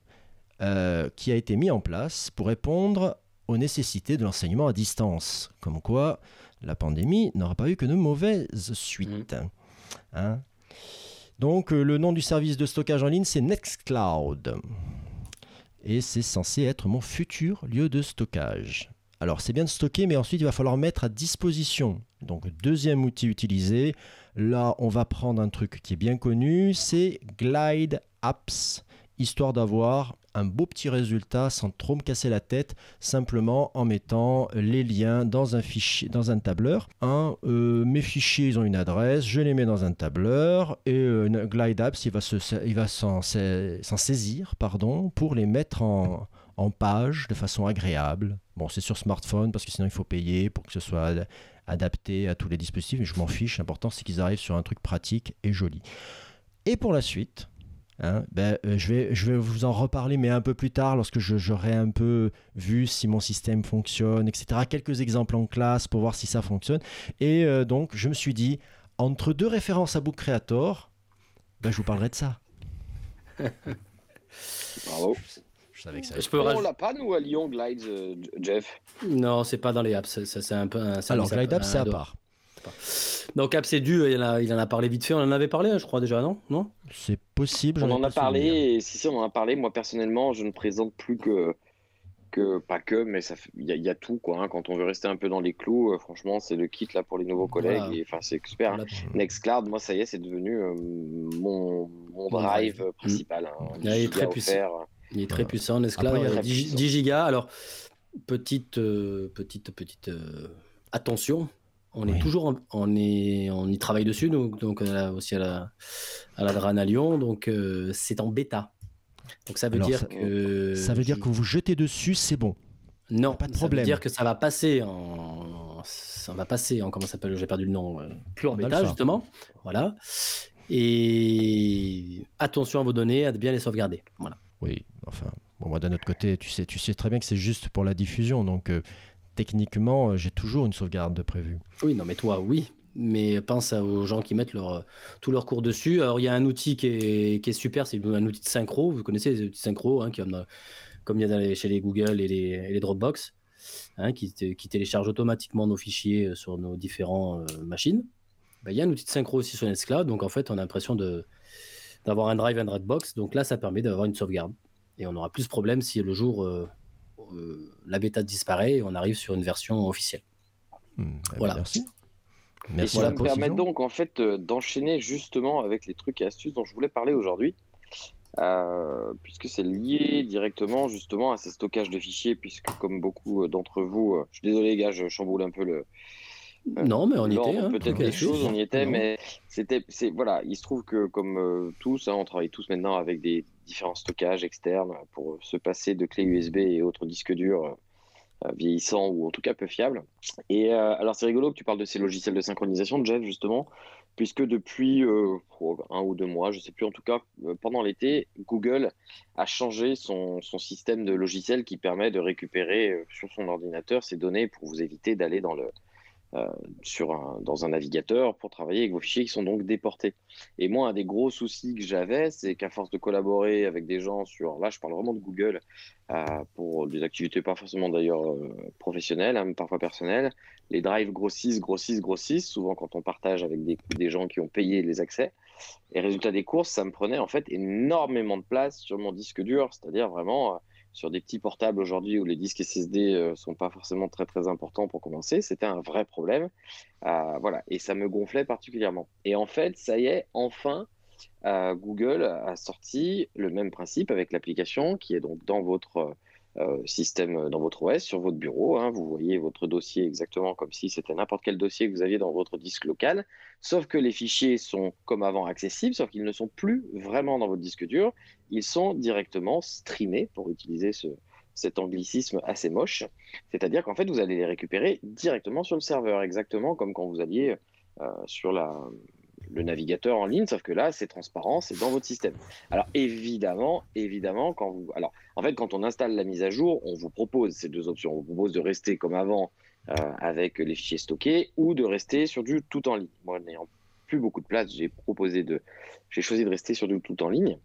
euh, qui a été mis en place pour répondre aux nécessités de l'enseignement à distance. Comme quoi, la pandémie n'aura pas eu que de mauvaises suites. Hein Donc, euh, le nom du service de stockage en ligne, c'est Nextcloud. Et c'est censé être mon futur lieu de stockage. Alors, c'est bien de stocker, mais ensuite, il va falloir mettre à disposition. Donc, deuxième outil utilisé. Là, on va prendre un truc qui est bien connu, c'est Glide Apps, histoire d'avoir un beau petit résultat sans trop me casser la tête, simplement en mettant les liens dans un fichier, dans un tableur. Euh, mes fichiers, ils ont une adresse, je les mets dans un tableur et euh, Glide Apps, il va s'en, saisir, pardon, pour les mettre en, en page de façon agréable. Bon, c'est sur smartphone parce que sinon il faut payer pour que ce soit ad- adapté à tous les dispositifs. Mais je m'en fiche. L'important c'est qu'ils arrivent sur un truc pratique et joli. Et pour la suite, hein, ben, euh, je, vais, je vais vous en reparler, mais un peu plus tard, lorsque j'aurai un peu vu si mon système fonctionne, etc. Quelques exemples en classe pour voir si ça fonctionne. Et euh, donc, je me suis dit, entre deux références à Book Creator, ben, je vous parlerai de ça. Bravo. Je savais que ça Je peux on l'a pas, nous, à Lyon, Glides, euh, Jeff? Non, c'est pas dans les apps. ça- C'est un peu un Alors, Glide à- Apps, c'est à dehors. part. Donc dû, il en, a, il en a parlé vite fait, on en avait parlé, je crois déjà, non? Non? C'est possible. On en a parlé, et si, si, on en a parlé. Moi, personnellement, je ne présente plus que. que pas que, mais ça fait- il y, y a tout, quoi. hein. Quand on veut rester un peu dans les clous, euh, franchement, c'est le kit là pour les nouveaux collègues. Voilà. Et enfin, c'est super. hein. Voilà. Nextcloud, moi, ça y est, c'est devenu euh, mon, drive principal. hein. Il est 10 très offerts. Il est très puissant, Après, il y a euh, très 10, puissant. 10 gigas. Alors, petite, euh, petite, petite euh, attention. On est Oui. toujours, en- on est, on y travaille dessus, donc, donc euh, aussi à la, à la DRAN à Lyon, donc euh, c'est en bêta. Donc ça veut Alors, dire ça- que Ça veut dire que vous jetez dessus, c'est bon. non, pas de ça problème. veut dire que ça va passer en, ça va passer en comment ça s'appelle, j'ai perdu le nom, euh, plus en bêta justement, voilà. Et attention à vos données, à bien les sauvegarder. Voilà. Oui, enfin, bon, moi d'un autre côté, tu sais, tu sais très bien que c'est juste pour la diffusion, donc euh, techniquement, euh, j'ai toujours une sauvegarde de prévue. Oui, non, mais toi, oui. Mais pense aux gens qui mettent leur, tous leurs cours dessus. Alors, il y a un outil qui est, qui est super, c'est un outil de synchro. Vous connaissez les outils synchro, hein, qui, comme, il y a dans les- chez les Google et les, et les Dropbox, hein, qui, qui téléchargent automatiquement nos fichiers euh, sur nos différentes machines. Ben, il y a un outil de synchro aussi sur Nextcloud. Donc, en fait, on a l'impression d'avoir un drive, un Dropbox. Donc là, ça permet d'avoir une sauvegarde. Et on aura plus de problème si le jour euh, euh, la bêta disparaît et on arrive sur une version officielle. Hmm, eh ben, Voilà. Merci. Et Merci ça me permet donc en fait euh, d'enchaîner justement avec les trucs et astuces dont je voulais parler aujourd'hui, Euh, puisque c'est lié directement justement à ces stockages de fichiers, puisque comme beaucoup d'entre vous, euh, je suis désolé les gars, je chamboule un peu le, Euh, Non, mais on y était. hein, peut-être des choses, on y était, Non. mais c'était, c'est voilà, il se trouve que comme euh, tous, hein, on travaille tous maintenant avec des différents stockages externes pour se passer de clés USB et autres disques durs euh, vieillissants ou en tout cas peu fiables. Et euh, alors c'est rigolo que tu parles de ces logiciels de synchronisation, Jeff, justement, puisque depuis euh, oh, un ou deux mois, je sais plus, en tout cas pendant l'été, Google a changé son, système de logiciel qui permet de récupérer sur son ordinateur ces données pour vous éviter d'aller dans le sur un, dans un navigateur pour travailler avec vos fichiers qui sont donc déportés. Et moi, un des gros soucis que j'avais, c'est qu'à force de collaborer avec des gens sur, là je parle vraiment de Google, euh, pour des activités pas forcément d'ailleurs euh, professionnelles, hein, parfois personnelles, les drives grossissent, grossissent, grossissent, souvent quand on partage avec des, des gens qui ont payé les accès. Et résultat des courses, ça me prenait en fait énormément de place sur mon disque dur, c'est-à-dire vraiment euh, sur des petits portables aujourd'hui où les disques SSD euh, sont pas forcément très très importants pour commencer, c'était un vrai problème. Euh, voilà, et ça me gonflait particulièrement. Et en fait, ça y est, enfin, euh, Google a sorti le même principe avec l'application qui est donc dans votre système, dans votre OS, sur votre bureau. hein. vous voyez votre dossier exactement comme si c'était n'importe quel dossier que vous aviez dans votre disque local, sauf que les fichiers sont comme avant accessibles, sauf qu'ils ne sont plus vraiment dans votre disque dur, ils sont directement streamés, pour utiliser ce, cet anglicisme assez moche. C'est-à-dire qu'en fait, vous allez les récupérer directement sur le serveur, exactement comme quand vous alliez euh, sur la, le navigateur en ligne, sauf que là, c'est transparent, c'est dans votre système. Alors évidemment, évidemment, quand vous, alors en fait, quand on installe la mise à jour, on vous propose ces deux options. On vous propose de rester comme avant euh, avec les fichiers stockés ou de rester sur du tout en ligne. Moi, n'ayant plus beaucoup de place, j'ai proposé de, j'ai choisi de rester sur du tout en ligne.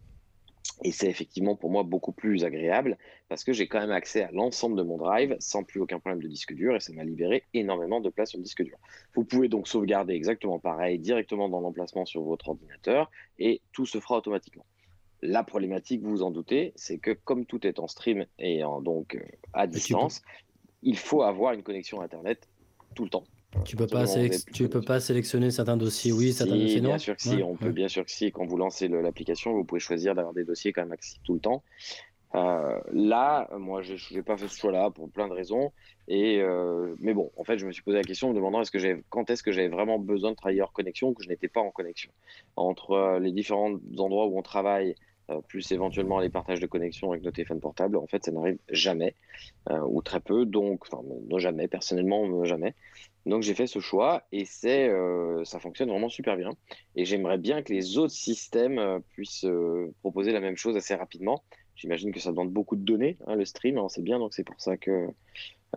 Et c'est effectivement pour moi beaucoup plus agréable parce que j'ai quand même accès à l'ensemble de mon drive sans plus aucun problème de disque dur et ça m'a libéré énormément de place sur le disque dur. Vous pouvez donc sauvegarder exactement pareil directement dans l'emplacement sur votre ordinateur et tout se fera automatiquement. La problématique, vous vous en doutez, c'est que comme tout est en stream et en, donc euh, à distance, il faut avoir une connexion Internet tout le temps. Tu peux pas, tu peux pas sélectionner certains dossiers, oui, certains si, dossiers non. bien sûr que si, Ouais, on peut ouais. bien sûr que si, quand vous lancez l'application, vous pouvez choisir d'avoir des dossiers quand même accessibles tout le temps. Euh, là, moi, je n'ai pas fait ce choix-là pour plein de raisons. Et euh, mais bon, en fait, je me suis posé la question en me demandant est-ce que quand est-ce que j'avais vraiment besoin de travailler hors connexion ou que je n'étais pas en connexion? Entre euh, les différents endroits où on travaille, euh, plus éventuellement les partages de connexion avec nos téléphones portables, en fait, ça n'arrive jamais euh, ou très peu. Donc, enfin, non jamais, personnellement, jamais. Donc j'ai fait ce choix et c'est, euh, ça fonctionne vraiment super bien. Et j'aimerais bien que les autres systèmes euh, puissent euh, proposer la même chose assez rapidement. J'imagine que ça demande beaucoup de données, hein, le stream, on sait bien, donc c'est pour ça que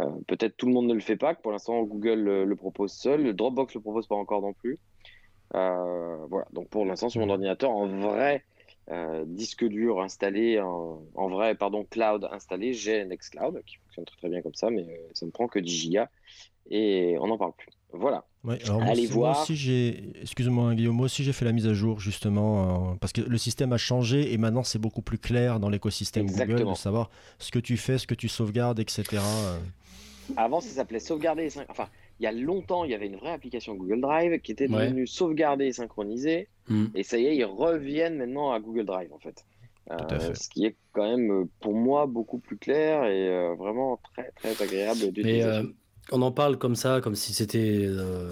euh, peut-être tout le monde ne le fait pas, que pour l'instant Google le, le propose seul, le Dropbox le propose pas encore non plus. Voilà, donc pour l'instant sur mon ordinateur, en vrai disque dur installé, en, en vrai, pardon, cloud installé, j'ai Nextcloud qui fonctionne très très bien comme ça, mais ça ne prend que 10 gigas et on n'en parle plus. Voilà. Ouais, alors Allez aussi- moi voir. aussi j'ai, excuse-moi Guillaume, moi aussi j'ai fait la mise à jour justement euh, parce que le système a changé et maintenant c'est beaucoup plus clair dans l'écosystème Google de savoir ce que tu fais, ce que tu sauvegardes, etc. euh. Avant, ça s'appelait sauvegarder Enfin, il y a longtemps, il y avait une vraie application Google Drive qui était Ouais. devenue sauvegarder et synchroniser. Hmm. Et ça y est, ils reviennent maintenant à Google Drive, en fait. Fait. ce qui est quand même euh, pour moi beaucoup plus clair et euh, vraiment très très agréable Mais d'utilisation. On en parle comme ça, comme si c'était euh,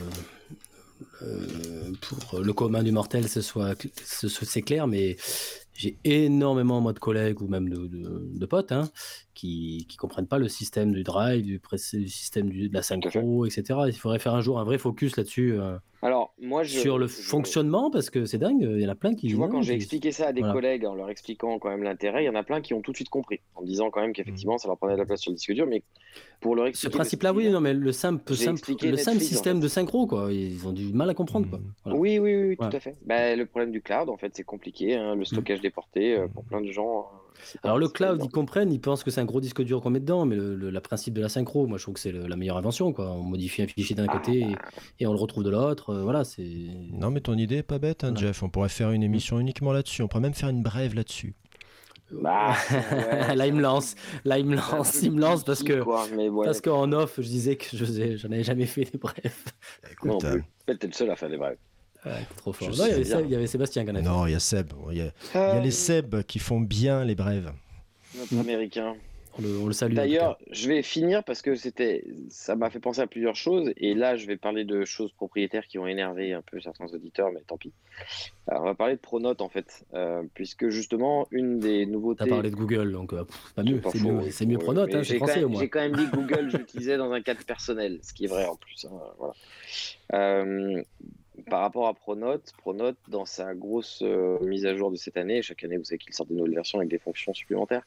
euh, pour le commun du mortel, ce soit c'est clair, mais j'ai énormément de collègues ou même de potes hein, qui qui comprennent pas le système du drive, du, système du- de la synchro, etc. Il faudrait faire un jour un vrai focus là-dessus euh, Alors moi je, sur le je- fonctionnement parce que c'est dingue, il y en a plein qui. Tu vois, quand j'ai expliqué ça à des Voilà. collègues en leur expliquant quand même l'intérêt, il y en a plein qui ont tout de suite compris, en disant quand même qu'effectivement ça leur prenait de la place sur le disque dur, mais pour leur Ce expliquer. le principe-là, oui, non, mais le simple, en système fait. de synchro, quoi. Ils ont du mal à comprendre, quoi. Mm. Voilà. Oui, oui, oui, oui, tout à fait. Bah, le problème du cloud, en fait, c'est compliqué. hein, Le stockage déporté, euh, pour plein de gens. Euh, Alors le cloud, évident. ils comprennent, ils pensent que c'est un gros disque dur qu'on met dedans, mais le, le- la principe de la synchro, moi je trouve que c'est la meilleure invention, quoi. On modifie un fichier d'un côté et, et on le retrouve de l'autre. euh, voilà, c'est. Non, mais ton idée est pas bête, hein, Voilà. Jeff. On pourrait faire une émission uniquement là-dessus. On pourrait même faire une brève là-dessus. Bah, ouais, Là, il me lance, là, il me lance, il me lance parce que quoi, mais ouais, parce qu'en off, je disais que je j'en avais jamais fait des brefs. non Écoute, plus. Peut-être t'es le seul à faire des brefs. Ouais, trop fort. Je Non, il y, avait. Seb- il y avait Sébastien qui en euh, a fait. non, il y a Seb. Il y a, il y a les Seb qui font bien les brèves. Notre américain. On le, on le salue. D'ailleurs, je vais finir parce que c'était, ça m'a fait penser à plusieurs choses. Et là, je vais parler de choses propriétaires qui ont énervé un peu certains auditeurs, mais tant pis. Alors, on va parler de Pronote en fait, euh, puisque justement, une des nouveautés. T'as parlé de Google, donc euh, pff, c'est pas mieux, c'est mieux, Pronote, hein, j'ai c'est quand français même- au moins. J'ai quand même dit Google, j'utilisais dans un cadre personnel, ce qui est vrai en plus. hein, voilà. Euh, par rapport à Pronote, Pronote, dans sa grosse euh, mise à jour de cette année, chaque année, vous savez qu'ils sortent des nouvelles versions avec des fonctions supplémentaires,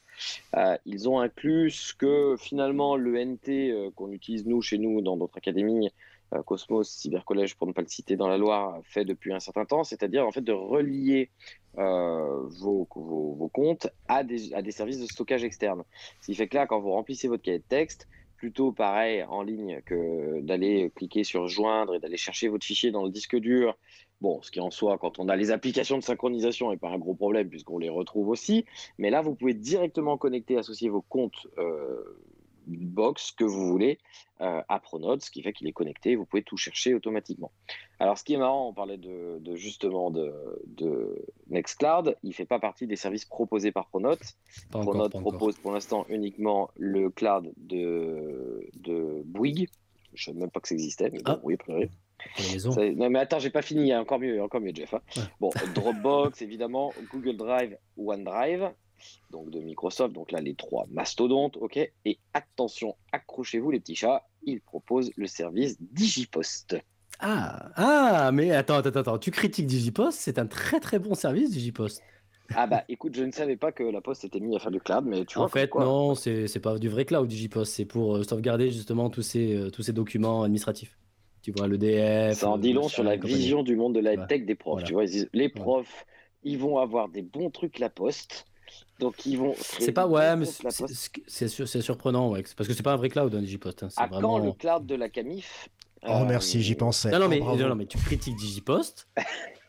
euh, ils ont inclus ce que finalement le NT euh, qu'on utilise nous, chez nous, dans notre académie, Cosmos, Cybercollège, pour ne pas le citer dans la Loire, fait depuis un certain temps, c'est-à-dire en fait de relier vos, comptes à des, à des services de stockage externes. Ce qui fait que là, quand vous remplissez votre cahier de texte, plutôt pareil en ligne que d'aller cliquer sur joindre et d'aller chercher votre fichier dans le disque dur. Bon, ce qui en soi, quand on a les applications de synchronisation, n'est pas un gros problème puisqu'on les retrouve aussi. Mais là, vous pouvez directement connecter, associer vos comptes euh, box que vous voulez euh, à Pronote, ce qui fait qu'il est connecté. Vous pouvez tout chercher automatiquement. Alors, ce qui est marrant, on parlait de, de justement de, de Nextcloud. Il fait pas partie des services proposés par Pronote. Pas Pronote encore. propose pour l'instant uniquement le cloud de, de Bouygues. Je ne savais même pas que ça existait, mais bon, Ah. oui, a priori. Ça- Non, mais attends, j'ai pas fini, encore mieux, encore mieux, Jeff. hein. Ouais. Bon, Dropbox, évidemment, Google Drive, OneDrive, donc de Microsoft, donc là, les trois mastodontes, ok. Et attention, accrochez-vous, les petits chats, ils proposent le service Digipost. Ah, ah, mais attends, attends, attends, tu critiques Digipost, c'est un très très bon service Digipost. Ah bah, écoute, je ne savais pas que la Poste était mise à faire du cloud, mais tu vois. en fait, quoi. non, c'est pas du vrai cloud Digipost, c'est pour euh, sauvegarder justement tous ces, euh, tous ces documents administratifs. Tu vois, l'EDF. Ça en dit long sur la vision du monde de la Ouais. tech des profs. Voilà. Tu vois, ils disent, les profs, ils vont avoir des bons trucs la poste. Donc ils vont. C'est pas, ouais, mais c'est- surprenant, ouais, parce que c'est pas un vrai cloud, hein, Digipost. hein, c'est À vraiment... quand le cloud de la Camif Oh, Euh, merci, j'y pensais. Non, non, Oh, mais, non, non, mais tu critiques Digipost.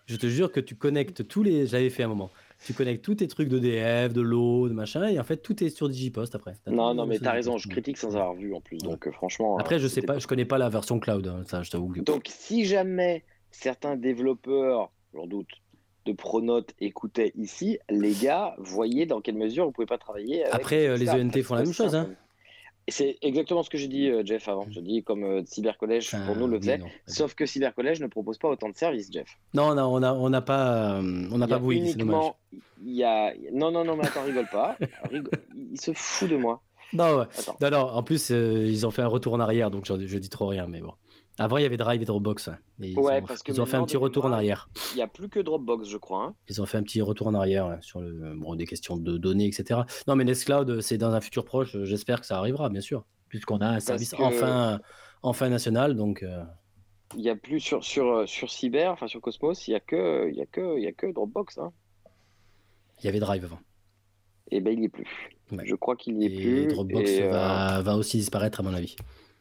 je te jure que tu connectes tous les. J'avais fait un moment. Tu connectes tous tes trucs d'EDF, de l'eau, de machin, et en fait, tout est sur Digipost après. Non, non, mais t'as raison, je critique sans avoir vu en plus. Donc euh, franchement. Après, euh, je sais pas, je connais pas la version cloud, hein, ça, je t'avoue. que- Donc si jamais certains développeurs, j'en doute, de Pronote écoutaient ici, les gars, voyez dans quelle mesure vous pouvez pas travailler. Avec Après, euh, les. ENT font la même chose, hein. C'est exactement ce que j'ai dit, euh, Jeff, avant. Je dis comme euh, Cybercollège pour nous le non. Sauf que Cybercollège ne propose pas autant de services, Jeff. Non, non, on a, on n'a pas, euh, on n'a pas a c'est dommage. uniquement, il y a... Non, non, non, mais attends, rigole pas. Rigole- Il se fout de moi. Non, ouais. Non, non, en plus, euh, ils ont fait un retour en arrière, donc je, je dis trop rien, mais bon. Avant, il y avait Drive et Dropbox. hein, et ils Ouais, ont, parce que ils ont fait un petit retour en arrière. Il n'y a plus que Dropbox, je crois. hein. Ils ont fait un petit retour en arrière ouais, sur le, bon, des questions de données, etc. Non, mais Nextcloud, c'est dans un futur proche. euh, J'espère que ça arrivera, bien sûr, puisqu'on a un service que- enfin, enfin national. Donc, euh, Il n'y a plus sur, sur, euh, sur Cyber, enfin sur Cosmos, il n'y a, que- il y a, que- il y a que Dropbox. Hein. il y avait Drive avant. Et ben il n'y est plus. Ouais. Je crois qu'il n'y est Et plus. Dropbox et, euh, va, va aussi disparaître, à mon avis.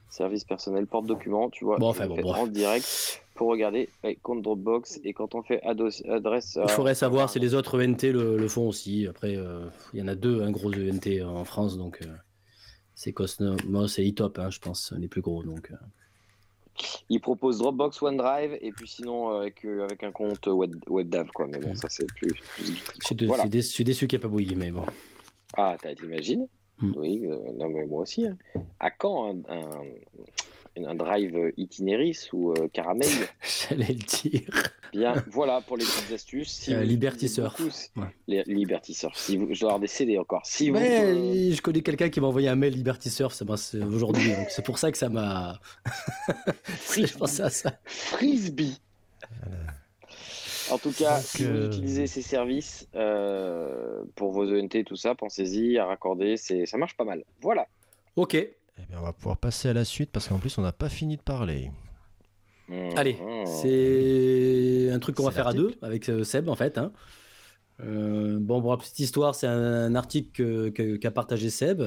Service personnel, porte-document, tu vois. Bon, enfin, bon, en direct pour regarder ouais, compte Dropbox. Et quand on fait adresse. Il faudrait savoir si les autres ENT le, le font aussi. Après, euh, il y en a deux, un gros ENT en France, donc euh, c'est Cosmos et Etop, hein, je pense, les plus gros. Donc, euh, Il propose Dropbox, OneDrive et puis sinon avec, avec un compte web, WebDAV quoi. Mais bon, ça c'est plus. plus Je suis, Voilà. déçu, déçu qu'il n'y ait pas Bouygues, mais bon. Ah, t'imagines Hmm. Oui, euh, non, mais moi aussi. hein. À quand un, un, un drive itinéris ou euh, caramel? J'allais le dire. Bien, voilà pour les petites astuces. Si Euh, vous Liberty Surf. Ouais. les Liberty Surf. Si vous, je dois avoir des CD encore. Si vous, euh, je connais quelqu'un qui m'a envoyé un mail Liberty Surf aujourd'hui. C'est pour ça que ça m'a. je pensais à ça. Frisbee. En tout cas, Donc, si vous euh, utilisez ces services euh, pour vos ENT, tout ça, pensez-y à raccorder, c'est, ça marche pas mal. Voilà. Ok, Eh bien, on va pouvoir passer à la suite parce qu'en plus, on n'a pas fini de parler. allez, Mhm. c'est un truc qu'on va faire à deux avec euh, Seb en fait. hein. Euh, bon, la petite histoire, c'est un, article qu'a partagé Seb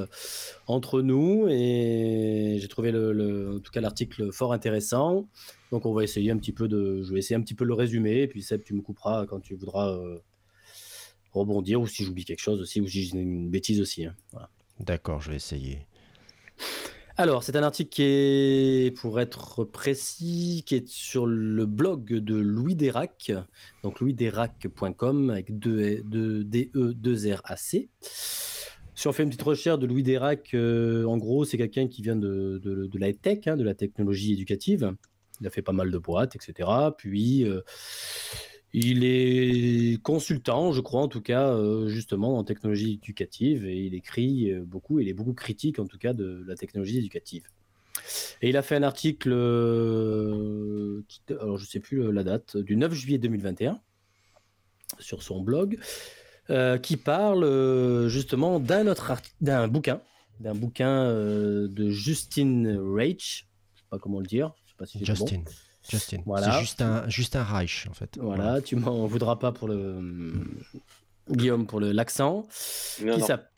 entre nous et j'ai trouvé en tout cas l'article fort intéressant. Donc on va essayer un petit peu de, je vais essayer un petit peu le résumer et puis Seb, tu me couperas quand tu voudras euh, rebondir ou si j'oublie quelque chose aussi ou si j'ai une bêtise aussi. hein. D'accord, je vais essayer. Alors, c'est un article qui est, pour être précis, qui est sur le blog de Louis Dérac, donc louisdérac.com avec deux, deux, DE, 2 RAC. Si on fait une petite recherche de Louis Dérac, euh, en gros, c'est quelqu'un qui vient de, de, de la tech, hein, de la technologie éducative. Il a fait pas mal de boîtes, etc. Puis, euh, il est consultant, je crois, en tout cas, euh, justement, en technologie éducative, et il écrit euh, beaucoup, il est beaucoup critique, en tout cas, de la technologie éducative. Et il a fait un article, euh, alors je sais plus la date, du 9 juillet 2021, sur son blog, qui parle justement d'un autre d'un bouquin, d'un bouquin de Justin Reich, je sais pas comment le dire, je sais pas si dit bon. Justin. Justin. Voilà. C'est Justin, Justin Reich, en fait. Voilà, tu m'en voudras pas pour le Guillaume pour le l'accent,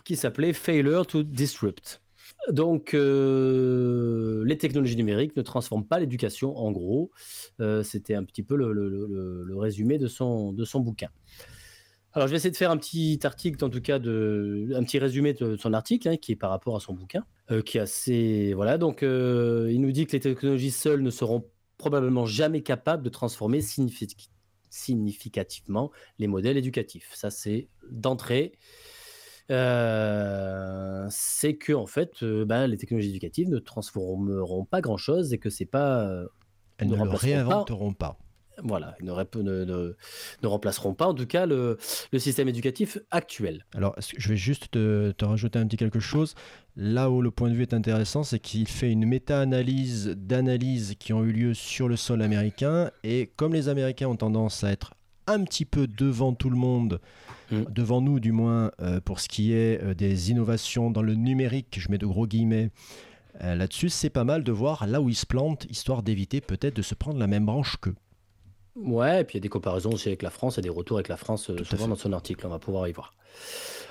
qui s'appelait Failure to Disrupt. Donc, euh, les technologies numériques ne transforment pas l'éducation, en gros. Euh, C'était un petit peu le, le- le- le résumé de son, de son bouquin. Alors, je vais essayer de faire un petit article, en tout cas, de, un petit résumé de son article, hein, qui est par rapport à son bouquin, euh, qui est assez. Voilà, donc, euh, il nous dit que les technologies seules ne seront probablement jamais capables de transformer signifi- significativement les modèles éducatifs. Ça, c'est d'entrée. Euh, c'est que en fait, euh, ben, les technologies éducatives ne transformeront pas grand-chose et que c'est pas euh, Elles ne ne le pas. réinventeront pas. Voilà, ils ne, rép- ne- ne- ne remplaceront pas en tout cas le, le système éducatif actuel. Alors, je vais juste te, te rajouter un petit quelque chose. Là où le point de vue est intéressant, c'est qu'il fait une méta-analyse d'analyses qui ont eu lieu sur le sol américain. Et comme les Américains ont tendance à être un petit peu devant tout le monde, Mm. devant nous du moins, euh, pour ce qui est euh, des innovations dans le numérique, je mets de gros guillemets, euh, là-dessus, c'est pas mal de voir là où ils se plantent, histoire d'éviter peut-être de se prendre la même branche qu'eux. Ouais, et puis il y a des comparaisons aussi avec la France et des retours avec la France euh, souvent dans son article, on va pouvoir y voir.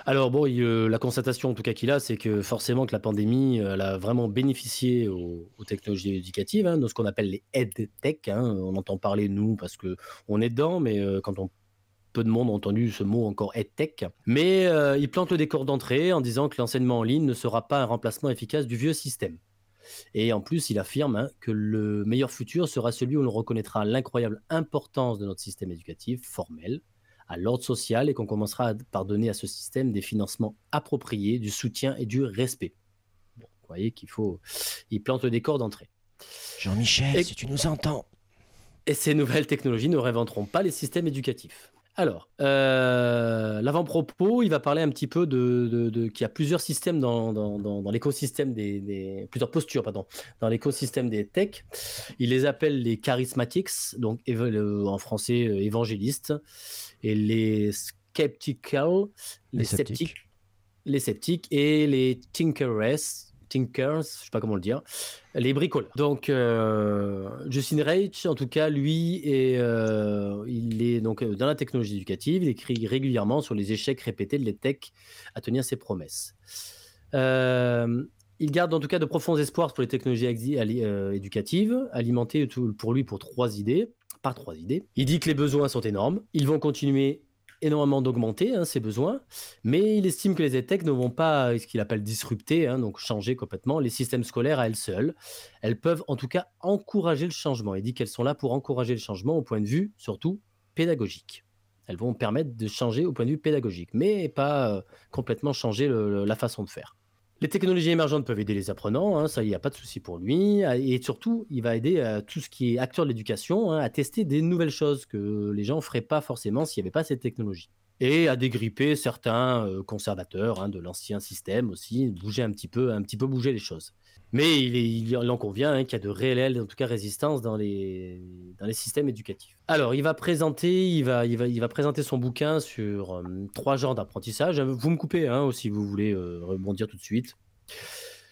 Alors bon, il, euh, la constatation en tout cas qu'il a, c'est que forcément que la pandémie, euh, elle a vraiment bénéficié aux, aux technologies éducatives, hein, de ce qu'on appelle les EdTech. Hein, on entend parler nous parce que on est dedans, mais euh, quand on peu de monde a entendu ce mot encore EdTech. Mais euh, il plante le décor d'entrée en disant que l'enseignement en ligne ne sera pas un remplacement efficace du vieux système. Et en plus, il affirme hein, que le meilleur futur sera celui où l'on reconnaîtra l'incroyable importance de notre système éducatif formel à l'ordre social et qu'on commencera par donner à ce système des financements appropriés, du soutien et du respect. Bon, vous voyez qu'il faut... Il plante le décor d'entrée. Jean-Michel, Et- si tu nous entends. Et ces nouvelles technologies ne réinventeront pas les systèmes éducatifs. Alors, euh, l'avant-propos, il va parler un petit peu de, de- de- qu'il y a plusieurs systèmes dans, dans- dans- dans l'écosystème des, des- plusieurs postures, pardon, dans l'écosystème des tech. Il les appelle les charismatics, donc euh, en français euh, évangélistes, et les skeptical, les, Les sceptiques. sceptiques. les sceptiques et les tinkerers, tinkers, je sais pas comment le dire, les bricoleurs. Donc euh, Justin Reich, en tout cas, lui, est, euh, il est donc euh, dans la technologie éducative. Il écrit régulièrement sur les échecs répétés de l'EdTech à tenir ses promesses. Il garde en tout cas de profonds espoirs pour les technologies éducatives, alimentées pour lui pour trois idées, par trois idées. Il dit que les besoins sont énormes. Ils vont continuer énormément d'augmenter hein, ses besoins, mais il estime que les EdTech ne vont pas, ce qu'il appelle disrupter, hein, donc changer complètement les systèmes scolaires à elles seules. Elles peuvent en tout cas encourager le changement. Il dit qu'elles sont là pour encourager le changement au point de vue surtout pédagogique. Elles vont permettre de changer au point de vue pédagogique, mais pas euh, complètement changer la façon de faire. Les technologies émergentes peuvent aider les apprenants, hein, ça, il n'y a pas de souci pour lui. Et surtout, il va aider à tout ce qui est acteur de l'éducation hein, à tester des nouvelles choses que les gens ne feraient pas forcément s'il n'y avait pas cette technologie. Et à dégripper certains euh, conservateurs hein, de l'ancien système aussi, bouger un petit peu, un petit peu bouger les choses. Mais il, est- il en convient hein, qu'il y a de réelles, en tout cas, résistances dans les, dans les systèmes éducatifs. Alors, il va présenter, il va, il va, il va présenter son bouquin sur euh, trois genres d'apprentissage. Vous me coupez hein, si vous voulez euh, rebondir tout de suite.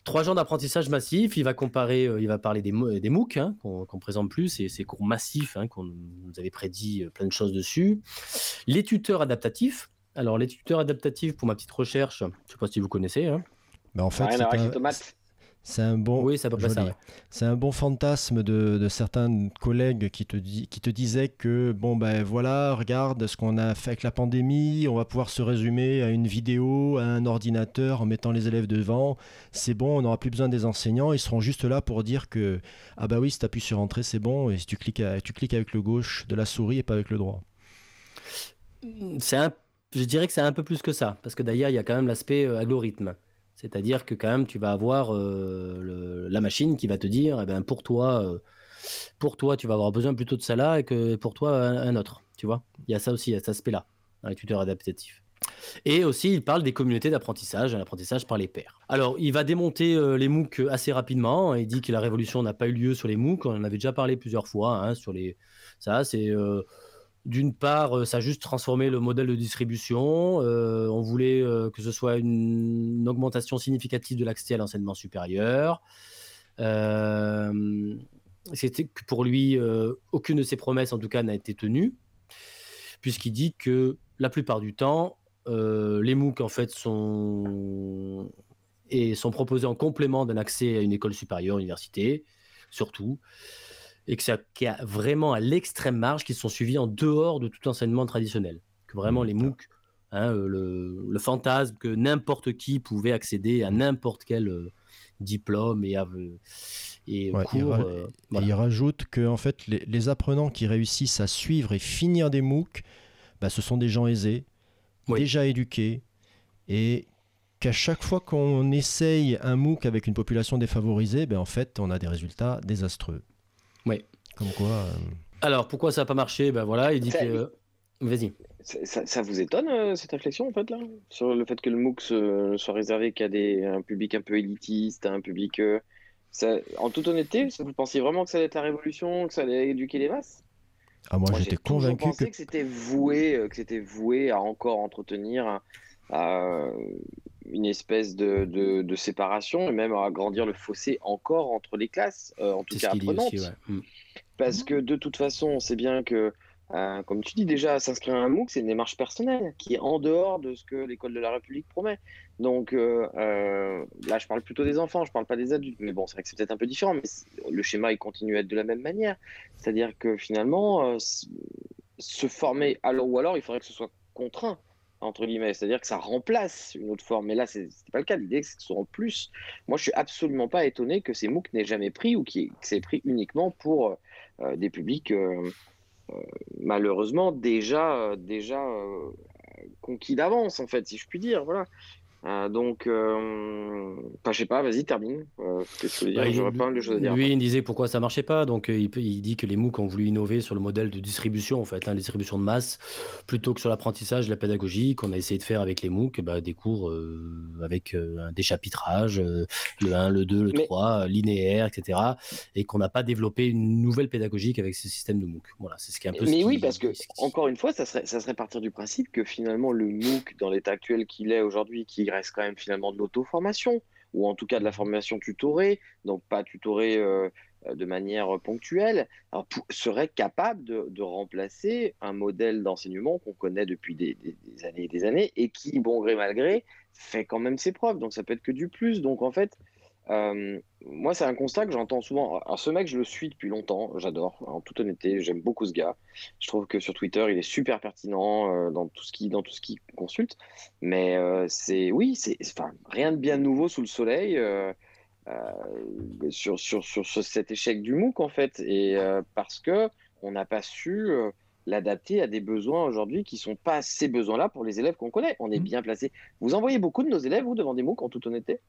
Trois genres d'apprentissage massif. Il va comparer, euh, il va parler des, des MOOC hein, qu'on qu'on présente plus, ces, ces cours massifs hein, qu'on nous avait prédit euh, plein de choses dessus. Les tuteurs adaptatifs. Alors, les tuteurs adaptatifs, pour ma petite recherche, je ne sais pas si vous connaissez. hein. Bah, en fait, à c'est un. C'est un bon. Oui, ça. C'est un fantasme de, de certains collègues qui te, dit, qui te disaient que, bon, ben voilà, regarde ce qu'on a fait avec la pandémie, on va pouvoir se résumer à une vidéo, à un ordinateur en mettant les élèves devant. C'est bon, on n'aura plus besoin des enseignants, ils seront juste là pour dire que, ah bah oui, si appuies sur entrée, c'est bon, et si tu cliques, à- tu cliques avec le gauche de la souris et pas avec le droit. C'est un, je dirais que c'est un peu plus que ça, parce que d'ailleurs, il y a quand même l'aspect euh, algorithme. C'est-à-dire que quand même, tu vas avoir euh, la machine qui va te dire, eh ben, pour toi, euh, pour toi, tu vas avoir besoin plutôt de ça là et que pour toi, un, autre. Tu vois? Il y a ça aussi, il y a cet aspect-là, dans les tuteurs adaptatifs. Et aussi, il parle des communautés d'apprentissage, un par les pairs. Alors, il va démonter euh, les MOOC assez rapidement. Il dit que la révolution n'a pas eu lieu sur les MOOC. On en avait déjà parlé plusieurs fois. hein, sur les... Ça, c'est d'une part, euh, ça a juste transformé le modèle de distribution. Euh, on voulait euh, que ce soit une, augmentation significative de l'accès à l'enseignement supérieur. C'était pour lui, aucune de ses promesses, en tout cas, n'a été tenue, puisqu'il dit que la plupart du temps, les MOOC en fait sont et sont proposés en complément d'un accès à une école supérieure, université, surtout, et que a vraiment à l'extrême marge qui sont suivis en dehors de tout enseignement traditionnel. Que vraiment les MOOC, hein, euh, le, le fantasme que n'importe qui pouvait accéder à n'importe quel euh, diplôme et, av- et Ouais, cours. ra- euh, Et il rajoute que en fait, les, les apprenants qui réussissent à suivre et finir des MOOC, bah, ce sont des gens aisés, Oui. déjà éduqués, et qu'à chaque fois qu'on essaye un MOOC avec une population défavorisée, ben, en fait, on a des résultats désastreux. Oui. Comme quoi, euh, Alors pourquoi ça n'a pas marché? Ben voilà, il dit Ça- que. Vas-y. Ça, ça- ça vous étonne, euh, cette réflexion, en fait, là? Sur le fait que le MOOC se- soit réservé qu'à des, un public un peu élitiste, à un public... euh, ça- en toute honnêteté, vous pensiez vraiment que ça allait être la révolution, que ça allait éduquer les masses? Ah, moi, Moi, j'étais convaincu que pensé que, c'était voué, euh, que c'était voué à encore entretenir à, une espèce de, de- de séparation et même à agrandir le fossé encore entre les classes, euh, en tout cas apprenantes. aussi. ouais. Parce que de toute façon, on sait bien que, euh, comme tu dis déjà, s'inscrire à un MOOC, c'est une démarche personnelle qui est en dehors de ce que l'école de la République promet. Donc euh, euh, là, je parle plutôt des enfants, je parle pas des adultes. Mais bon, c'est vrai que c'est peut-être un peu différent, mais le schéma, il continue à être de la même manière. C'est-à-dire que finalement, euh, se former, alors, ou alors, il faudrait que ce soit contraint entre guillemets, c'est-à-dire que ça remplace une autre forme. Mais là, c'est pas le cas. L'idée, c'est que ce soit en plus. Moi, je suis absolument pas étonné que ces MOOC n'aient jamais pris ou que c'est pris uniquement pour des publics euh, euh, malheureusement déjà, euh, déjà euh, conquis d'avance, en fait, si je puis dire. Voilà. Euh, donc, euh, enfin, je sais pas, vas-y, termine. Euh, qu'est-ce que tu veux dire? Bah, il- J'aurais pas mal de choses à dire. Lui, il disait pourquoi ça marchait pas. Donc, euh, il, dit que les MOOC ont voulu innover sur le modèle de distribution, en fait, hein, la distribution de masse, plutôt que sur l'apprentissage, la pédagogie, qu'on a essayé de faire avec les MOOC, bah, des cours euh, avec des chapitrages, le 1, le 2, le Mais- 3, euh, linéaire, etc. Et qu'on n'a pas développé une nouvelle pédagogique avec ce système de MOOC. Voilà, c'est ce qui est un peu. Mais oui, parce que, encore une fois, ça serait, ça serait partir du principe que finalement, le MOOC, dans l'état actuel qu'il est aujourd'hui, qui reste quand même finalement de l'auto-formation, ou en tout cas de la formation tutorée, donc pas tutorée euh, de manière ponctuelle, serait capable de, remplacer un modèle d'enseignement qu'on connaît depuis des, des- des années et des années, et qui, bon gré mal gré, fait quand même ses preuves. Donc ça peut être que du plus. Donc en fait, Euh, moi, c'est un constat que j'entends souvent. Alors, ce mec, je le suis depuis longtemps, j'adore, en toute honnêteté, j'aime beaucoup ce gars. Je trouve que sur Twitter, il est super pertinent euh, dans tout ce qui dans tout ce qu'il consulte. Mais euh, c'est oui, c'est enfin rien de bien nouveau sous le soleil sur, sur, sur, cet échec du MOOC en fait, et parce que on n'a pas su l'adapter à des besoins aujourd'hui qui sont pas ces besoins-là pour les élèves qu'on connaît. On est mmh. bien placé. Vous envoyez beaucoup de nos élèves, vous, devant des MOOC, en toute honnêteté?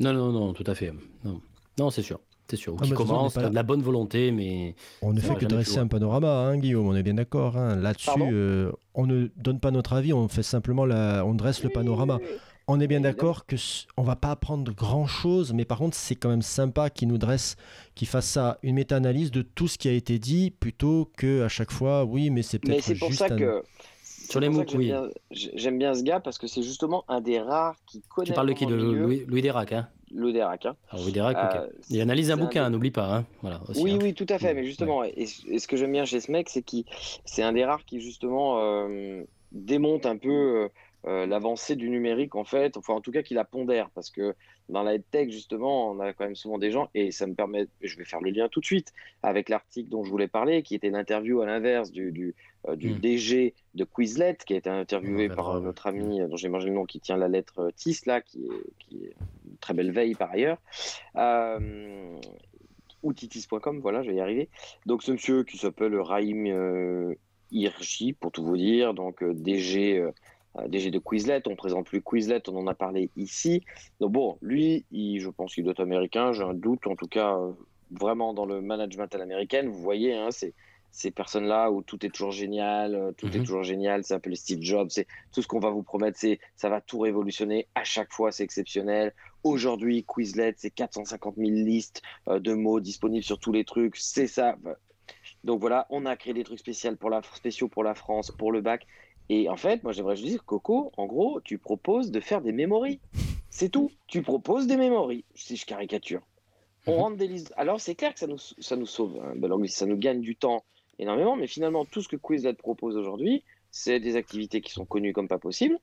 Non, non, non, tout à fait. Non, non c'est sûr. C'est sûr. Ou qui commence, de la bonne volonté, mais. On ne fait que dresser un panorama, hein, Guillaume, on est bien d'accord. Hein. Là-dessus, euh, on ne donne pas notre avis, on fait simplement la... on dresse le panorama. On est bien d'accord que on va pas apprendre grand chose, mais par contre c'est quand même sympa qu'il nous dresse, qu'il fasse ça, une méta-analyse de tout ce qui a été dit, plutôt que à chaque fois, oui, mais c'est peut-être. Mais c'est pour ça que sur les MOOC, oui. J'aime bien, ce gars parce que c'est justement un des rares qui connaît. Tu parles de qui De Louis, Louis Dérac, hein? Louis Dérac. Hein. Alors, Louis Dérac, ok. Euh, il analyse un bouquin, n'oublie pas. Hein. Voilà, oui, hein. oui, tout à fait. Mais justement, et, ce que j'aime bien chez ce mec, c'est qu'il c'est un des rares qui justement euh, démonte un peu. Euh, euh, l'avancée du numérique, en fait, enfin en tout cas qu'il la pondère, parce que dans la tech, justement, on a quand même souvent des gens, et ça me permet, je vais faire le lien tout de suite avec l'article dont je voulais parler, qui était l'interview à l'inverse du, du, euh, DG hmm. de Quizlet, qui a été interviewé par euh, notre ami, dont j'ai mangé le nom, qui tient la lettre TIS, là, qui est, qui est une très belle veille par ailleurs. ou titis.com, voilà, je vais y arriver. Donc ce monsieur qui s'appelle Raïm Irji, pour tout vous dire, donc euh, DG de Quizlet, on présente plus Quizlet, on en a parlé ici. Donc bon, lui, je pense qu'il doit être américain, j'ai un doute, en tout cas, euh, vraiment dans le management à l'américaine, vous voyez, hein, c'est ces personnes-là où tout est toujours génial, euh, tout est mhm. toujours génial, c'est un peu les Steve Jobs, c'est tout ce qu'on va vous promettre, c'est ça va tout révolutionner, à chaque fois c'est exceptionnel. Aujourd'hui, Quizlet, c'est 450 000 listes de mots disponibles sur tous les trucs, c'est ça. Donc voilà, on a créé des trucs spéciaux pour la, spéciaux pour la France, pour le bac, et en fait, moi j'aimerais juste dire, Coco, en gros, tu proposes de faire des mémories. C'est tout. Tu proposes des mémories, si je caricature. On mhm. rentre des listes. Alors c'est clair que ça nous, ça nous sauve, hein. ben, ça nous gagne du temps énormément, mais finalement, tout ce que Quizlet propose aujourd'hui, c'est des activités qui sont connues comme pas possible.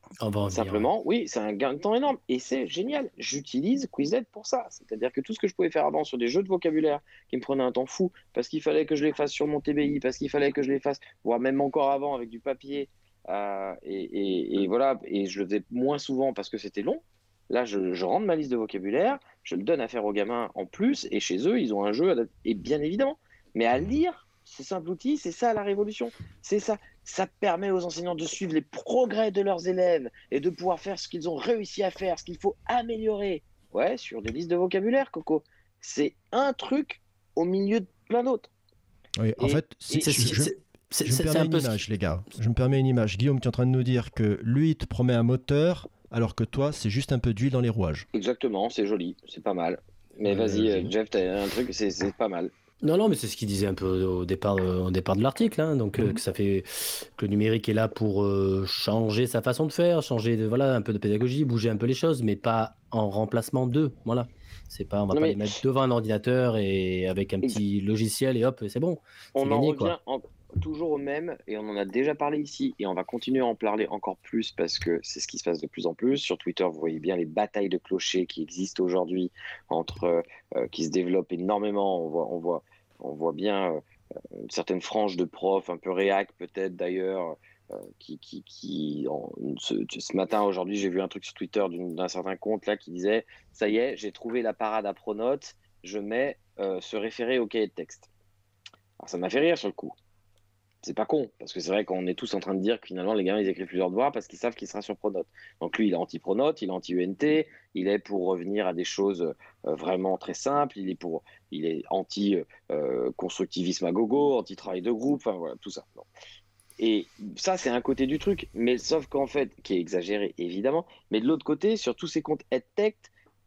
Simplement, oui, c'est un gain de temps énorme. Et c'est génial. J'utilise Quizlet pour ça. C'est-à-dire que tout ce que je pouvais faire avant sur des jeux de vocabulaire qui me prenaient un temps fou, parce qu'il fallait que je les fasse sur mon TBI, parce qu'il fallait que je les fasse, voire même encore avant avec du papier, euh, et, voilà, et je le faisais moins souvent parce que c'était long. Là, je, rentre ma liste de vocabulaire, je le donne à faire aux gamins en plus, et chez eux, ils ont un jeu, et bien évidemment. Mais à lire, ce simple outil, c'est ça la révolution. C'est ça. Ça permet aux enseignants de suivre les progrès de leurs élèves et de pouvoir faire ce qu'ils ont réussi à faire, ce qu'il faut améliorer. Ouais, sur des listes de vocabulaire, Coco. C'est un truc au milieu de plein d'autres. Oui, en fait, c'est je me permets une image, les gars. Je me permets une image. Guillaume, tu es en train de nous dire que lui, il te promet un moteur, alors que toi, c'est juste un peu d'huile dans les rouages. Exactement, c'est joli, c'est pas mal. Mais euh, vas-y, euh, Jeff, t'as un truc, c'est pas mal. Non, non, mais c'est ce qu'il disait un peu au départ, au départ de l'article. Hein. donc, euh, mhm. que ça fait que le numérique est là pour changer sa façon de faire, changer de, voilà, un peu de pédagogie, bouger un peu les choses, mais pas en remplacement d'eux. Voilà. C'est pas, on va pas les mettre devant un ordinateur et avec un petit logiciel et hop, c'est bon. On en revient, toujours au même, et on en a déjà parlé ici, et on va continuer à en parler encore plus parce que c'est ce qui se passe de plus en plus. Sur Twitter, vous voyez bien les batailles de clochers qui existent aujourd'hui, entre euh, qui se développent énormément. On voit, on voit, on voit bien euh, une certaine de profs, un peu réac peut-être d'ailleurs, euh, qui, ce, matin, aujourd'hui, j'ai vu un truc sur Twitter d'un certain compte là qui disait Ça y est, j'ai trouvé la parade à Pronote, je mets ce référé au cahier de texte. Alors ça m'a fait rire sur le coup c'est pas con, parce que c'est vrai qu'on est tous en train de dire que finalement les gamins ils écrivent plusieurs devoirs parce qu'ils savent qu'il sera sur Pronote. Donc lui il est anti-Pronote, il est anti-UNT, il est pour revenir à des choses euh, vraiment très simples, il est pour, il est anti-constructivisme à gogo, anti-travail de groupe, enfin voilà, tout ça. Et ça c'est un côté du truc, mais sauf qu'en fait, qui est exagéré évidemment, mais de l'autre côté, sur tous ces comptes EdTech,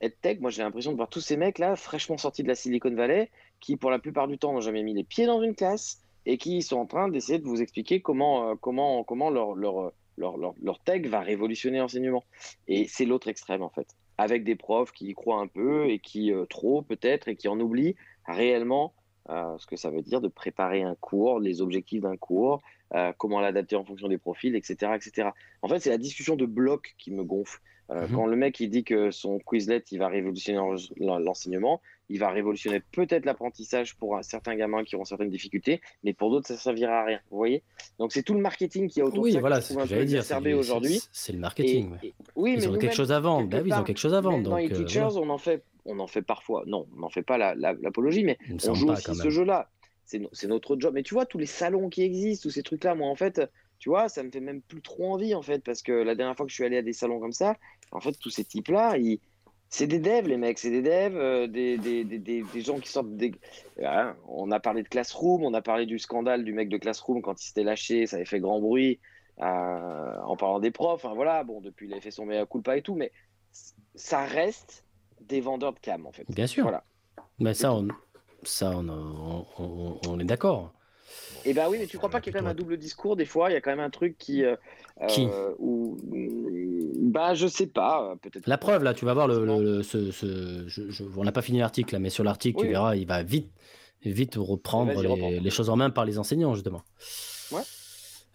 EdTech, moi j'ai l'impression de voir tous ces mecs là, fraîchement sortis de la Silicon Valley, qui pour la plupart du temps n'ont jamais mis les pieds dans une classe, et qui sont en train d'essayer de vous expliquer comment, euh, comment, comment leur, leur, leur, leur, tech va révolutionner l'enseignement. Et c'est l'autre extrême, en fait. Avec des profs qui y croient un peu et qui, euh, trop peut-être, et qui en oublient réellement euh, ce que ça veut dire de préparer un cours, les objectifs d'un cours, comment l'adapter en fonction des profils, etc. etc. En fait, c'est la discussion de blocs qui me gonfle. Euh, Mhm. Quand le mec il dit que son Quizlet il va révolutionner l'en- l'enseignement, il va révolutionner peut-être l'apprentissage pour un- certains gamins qui auront certaines difficultés, mais pour d'autres ça servira à rien. Vous voyez? Donc c'est tout le marketing qui a autour Oui, de ça voilà, que je c'est trouve ce un que peu j'allais dire. c'est exacerbé le- aujourd'hui. c'est- C'est le Et- marketing. ouais. et- oui, Ils mais ont quelque chose à vendre. Bah oui, ils ont quelque chose à vendre. dans Donc, les euh, teachers, voilà. on en fait, on en fait parfois. Non, on n'en fait pas la- la- l'apologie, mais on joue pas, aussi ce jeu-là. C'est notre job. Mais tu vois, tous les salons qui existent, tous ces trucs-là, moi, en fait, tu vois, ça me fait même plus trop envie, en fait, parce que la dernière fois que je suis allé à des salons comme ça, en fait, tous ces types-là, ils... c'est des devs, les mecs, c'est des devs, euh, des, des, des, des, gens qui sortent des. Voilà, on a parlé de Classroom, on a parlé du scandale du mec de Classroom quand il s'était lâché, ça avait fait grand bruit. euh, en parlant des profs, enfin, voilà, bon, depuis il a fait son mea culpa et tout, mais ça reste des vendeurs de cam en fait. Bien sûr. Voilà. Mais ça, on, ça, on- on- on est d'accord. Et ben oui, mais tu crois pas qu'il y a quand même un double discours des fois Il y a quand même un truc qui. euh, Qui? euh, où, bah je sais pas, euh, peut-être. La preuve, là, tu vas voir, le, le- ce, ce- je- je- on n'a pas fini l'article, là, mais sur l'article, Oui, tu oui. verras, il va vite, vite reprendre Vas-y, les, reprends. les choses en main par les enseignants, justement. Ouais.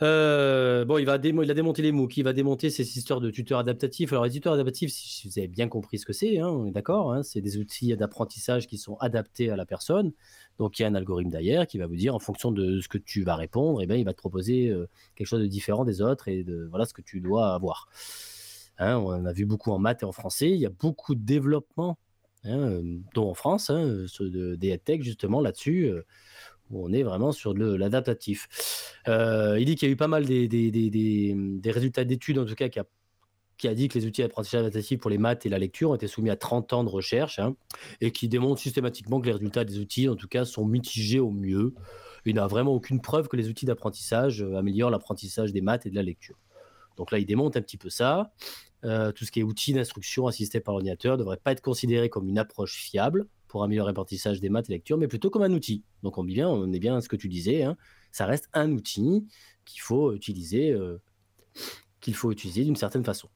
Euh, bon, il, va il a démonté les MOOC, il va démonter ces histoires de tuteurs adaptatifs. Alors, les tuteurs adaptatifs, si vous avez bien compris ce que c'est, hein, on est d'accord, hein, c'est des outils d'apprentissage qui sont adaptés à la personne. Donc, il y a un algorithme derrière qui va vous dire, en fonction de ce que tu vas répondre, eh ben, il va te proposer euh, quelque chose de différent des autres et de voilà ce que tu dois avoir. Hein, on a vu beaucoup en maths et en français. Il y a beaucoup de développement, dont en France, ceux de, des EdTech, justement, là-dessus, euh, où on est vraiment sur de l'adaptatif. Euh, il dit qu'il y a eu pas mal des, des- des- des- résultats d'études, en tout cas, qui a, qui a dit que les outils d'apprentissage adaptatif pour les maths et la lecture ont été soumis à 30 ans de recherche, hein, et qui démontrent systématiquement que les résultats des outils, en tout cas, sont mitigés au mieux. Il n'a vraiment aucune preuve que les outils d'apprentissage euh, améliorent l'apprentissage des maths et de la lecture. Donc là, il démonte un petit peu ça. Euh, tout ce qui est outils d'instruction assistés par ordinateur ne devrait pas être considéré comme une approche fiable pour améliorer l'apprentissage des maths et lecture, mais plutôt comme un outil. Donc on est bien, on est bien à ce que tu disais. hein. Ça reste un outil qu'il faut utiliser, euh, qu'il faut utiliser d'une certaine façon.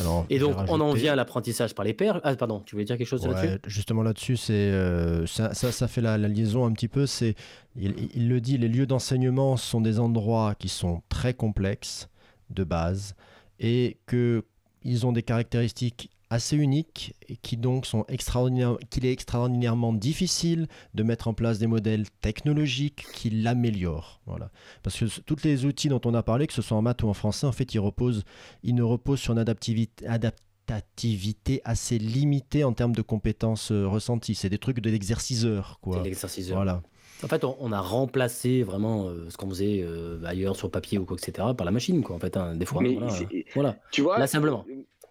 Alors, Et donc on en vient à l'apprentissage par les pairs. Ah pardon, tu voulais dire quelque chose Ouais, là-dessus justement là-dessus, c'est euh, ça, ça, ça fait la, la liaison un petit peu. C'est il, il le dit, les lieux d'enseignement sont des endroits qui sont très complexes de base et que ils ont des caractéristiques assez uniques et qui donc sont extraordinaires, qu'il est extraordinairement difficile de mettre en place des modèles technologiques qui l'améliorent. Voilà. Parce que tous les outils dont on a parlé, que ce soit en maths ou en français, en fait, ils reposent, ils ne reposent sur une adaptivité, adaptativité assez limitée en termes de compétences euh, ressenties. C'est des trucs de l'exerciceur, C'est quoi. l'exercice. Voilà. En fait, on, a remplacé vraiment euh, ce qu'on faisait euh, ailleurs sur papier ou quoi, etc., par la machine, quoi. En fait, hein, des fois. Mais voilà. c'est- Voilà. Tu vois Là, simplement.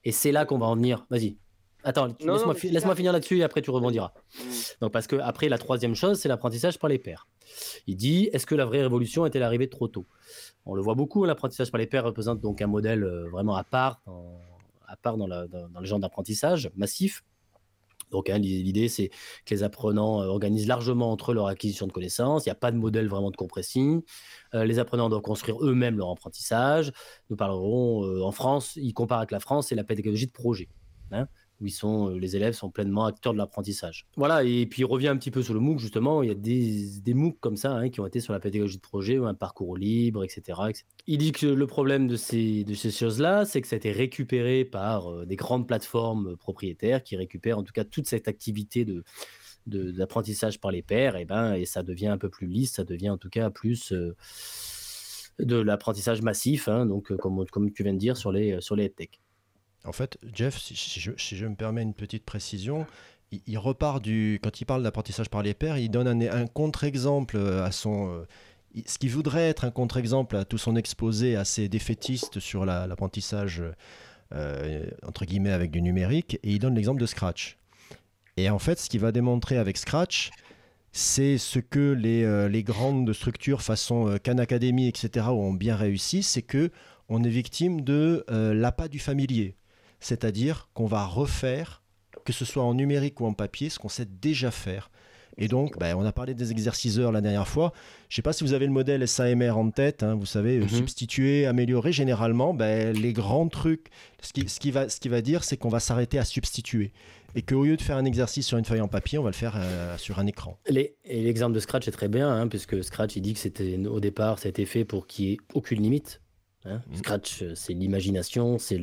Et c'est là qu'on va en venir. Vas-y. Attends, laisse-moi fi- finir là-dessus et après tu rebondiras. Mm. Donc, parce que après, la troisième chose, c'est l'apprentissage par les pairs. Il dit est-ce que la vraie révolution est-elle arrivée trop tôt? On le voit beaucoup, l'apprentissage par les pairs représente donc un modèle euh, vraiment à part dans, à part dans, la- dans- dans le genre d'apprentissage massif. Donc, hein, l'idée, c'est que les apprenants euh, organisent largement entre eux leur acquisition de connaissances. Il n'y a pas de modèle vraiment de compressing. Euh, les apprenants doivent construire eux-mêmes leur apprentissage. Nous parlerons euh, en France, il compare avec la France, c'est la pédagogie de projet. hein, où ils sont, euh, les élèves sont pleinement acteurs de l'apprentissage. Voilà, et puis il revient un petit peu sur le MOOC, justement, il y a des, des MOOC comme ça hein, qui ont été sur la pédagogie de projet, ou un parcours libre, etc.. Il dit que le problème de ces, de ces choses-là, c'est que ça a été récupéré par euh, des grandes plateformes propriétaires qui récupèrent en tout cas toute cette activité de d'apprentissage par les pairs, et, ben, et ça devient un peu plus lisse, ça devient en tout cas plus euh, de l'apprentissage massif, hein, donc comme, comme tu viens de dire sur les, sur les EdTech. En fait, Jeff, si, je, me permets une petite précision, il, repart du. Quand il parle d'apprentissage par les pairs, il donne un, contre-exemple à son. euh, ce qui voudrait être un contre-exemple à tout son exposé assez défaitiste sur la- l'apprentissage, euh, entre guillemets, avec du numérique, et il donne l'exemple de Scratch. Et en fait, ce qu'il va démontrer avec Scratch, c'est ce que les, euh, les grandes structures façon euh, Khan Academy, etc., ont bien réussi, c'est que on est victime de euh, l'appât du familier. C'est-à-dire qu'on va refaire, que ce soit en numérique ou en papier, ce qu'on sait déjà faire. Et donc, ben, on a parlé des exerciceurs la dernière fois. Je ne sais pas si vous avez le modèle SAMR en tête. hein, vous savez, euh, Mhm. substituer, améliorer. Généralement, ben, les grands trucs, ce qui, ce qui va, ce qui va dire, c'est qu'on va s'arrêter à substituer. Et qu'au lieu de faire un exercice sur une feuille en papier, on va le faire euh, sur un écran. Les- et l'exemple de Scratch est très bien, hein, puisque Scratch, il dit que c'était au départ, ça a été fait pour qu'il n'y ait aucune limite. Hein. Mmh. Scratch, c'est l'imagination, c'est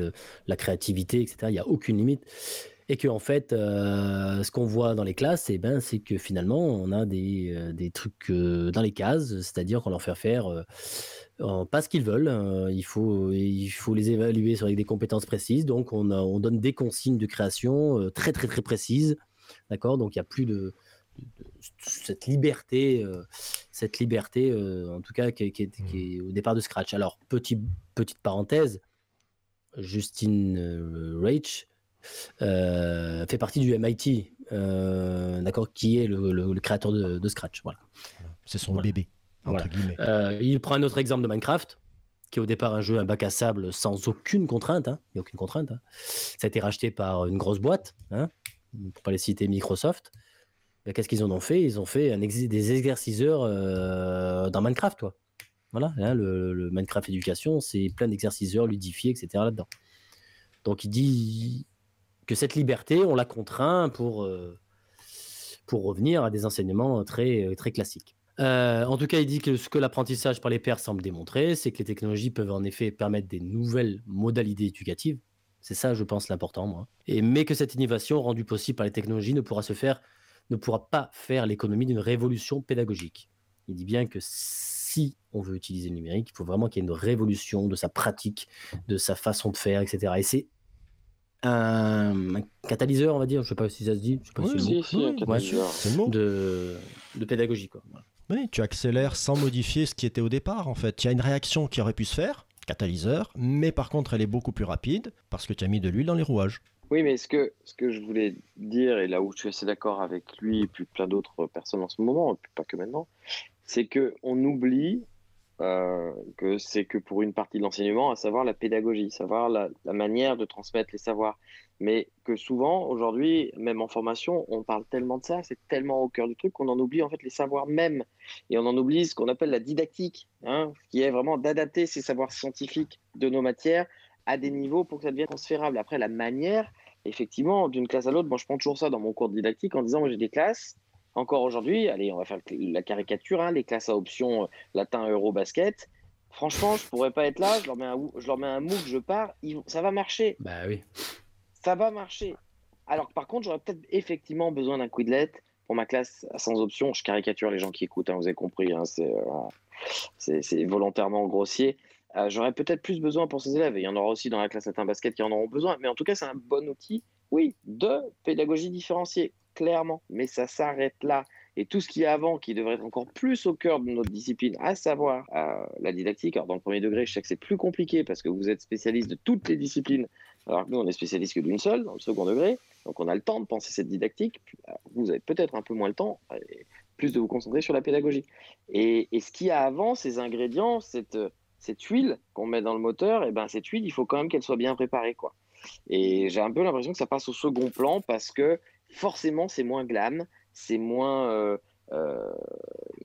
la créativité, etc. Il n'y a aucune limite. Et que en fait, ce qu'on voit dans les classes, eh ben, c'est que finalement, on a des, des trucs dans les cases, c'est-à-dire qu'on leur fait faire pas ce qu'ils veulent. Hein. il, faut, il faut les évaluer avec des compétences précises. Donc, on, on donne des consignes de création très, très, très précises. D'accord? Donc, il n'y a plus de, cette liberté, cette liberté en tout cas, qui, qui, mmh. est au départ de Scratch. Alors, petit, petite parenthèse, Justin Reich fait partie du MIT, d'accord, qui est le, créateur de, Scratch. Voilà. C'est son bébé. Euh, il prend un autre exemple de Minecraft, qui est au départ un jeu, un bac à sable sans aucune contrainte. Hein. Il n'y a aucune contrainte. Hein. Ça a été racheté par une grosse boîte, hein, pour pas les citer Microsoft. Qu'est-ce qu'ils en ont fait? Ils ont fait des exerciceurs euh, dans Minecraft, toi. Voilà, le, Minecraft éducation, c'est plein d'exerciceurs ludifiés, etc. là-dedans. Donc il dit que cette liberté, on la contraint pour, euh, pour revenir à des enseignements très, très classiques. Euh, en tout cas, il dit que ce que l'apprentissage par les pairs semble démontrer, c'est que les technologies peuvent en effet permettre des nouvelles modalités éducatives. C'est ça, je pense, l'important, moi. Et, mais que cette innovation rendue possible par les technologies ne pourra se faire, ne pourra pas faire l'économie d'une révolution pédagogique. Il dit bien que si on veut utiliser le numérique, il faut vraiment qu'il y ait une révolution de sa pratique, de sa façon de faire, etc. Et c'est un, catalyseur, on va dire, je ne sais pas si ça se dit, je sais pas si, si, c'est le mot, de, de pédagogie. Quoi. Oui, tu accélères sans modifier ce qui était au départ, en fait. Il y a une réaction qui aurait pu se faire, catalyseur, mais par contre, elle est beaucoup plus rapide parce que tu as mis de l'huile dans les rouages. Oui, mais ce que, ce que je voulais dire, et là où je suis assez d'accord avec lui et puis plein d'autres personnes en ce moment, pas que maintenant, c'est qu'on oublie euh, que c'est que pour une partie de l'enseignement, à savoir la pédagogie, savoir la, manière de transmettre les savoirs. Mais que souvent, aujourd'hui, même en formation, on parle tellement de ça, c'est tellement au cœur du truc qu'on en oublie en fait les savoirs même. Et on en oublie ce qu'on appelle la didactique, hein, qui est vraiment d'adapter ces savoirs scientifiques de nos matières à des niveaux pour que ça devienne transférable. Après, la manière, effectivement, d'une classe à l'autre, moi je prends toujours ça dans mon cours de didactique en disant, moi j'ai des classes, encore aujourd'hui, allez, on va faire la caricature, hein, les classes à option euh, latin, euro, basket. Franchement, je pourrais pas être là, je leur mets un, je leur mets un MOOC, je pars, ça va marcher. Bah oui. Ça va marcher. Alors par contre, j'aurais peut-être effectivement besoin d'un Quidlet pour ma classe sans option. Je caricature les gens qui écoutent, hein, vous avez compris, hein, euh, c'est volontairement grossier. Euh, j'aurais peut-être plus besoin pour ces élèves, et il y en aura aussi dans la classe latin basket qui en auront besoin, mais en tout cas, c'est un bon outil, oui, de pédagogie différenciée clairement, mais ça s'arrête là. Et tout ce qui est avant, qui devrait être encore plus au cœur de notre discipline, à savoir euh, la didactique. Alors, dans le premier degré, je sais que c'est plus compliqué parce que vous êtes spécialiste de toutes les disciplines, alors que nous, on est spécialiste que d'une seule, dans le second degré. Donc, on a le temps de penser cette didactique. Euh, vous avez peut-être un peu moins le temps, et plus de vous concentrer sur la pédagogie. Et, ce qui a avant, ces ingrédients, cette, cette huile qu'on met dans le moteur, et eh ben cette huile, il faut quand même qu'elle soit bien préparée, quoi. Et j'ai un peu l'impression que ça passe au second plan parce que forcément, c'est moins glam, c'est moins, euh, euh,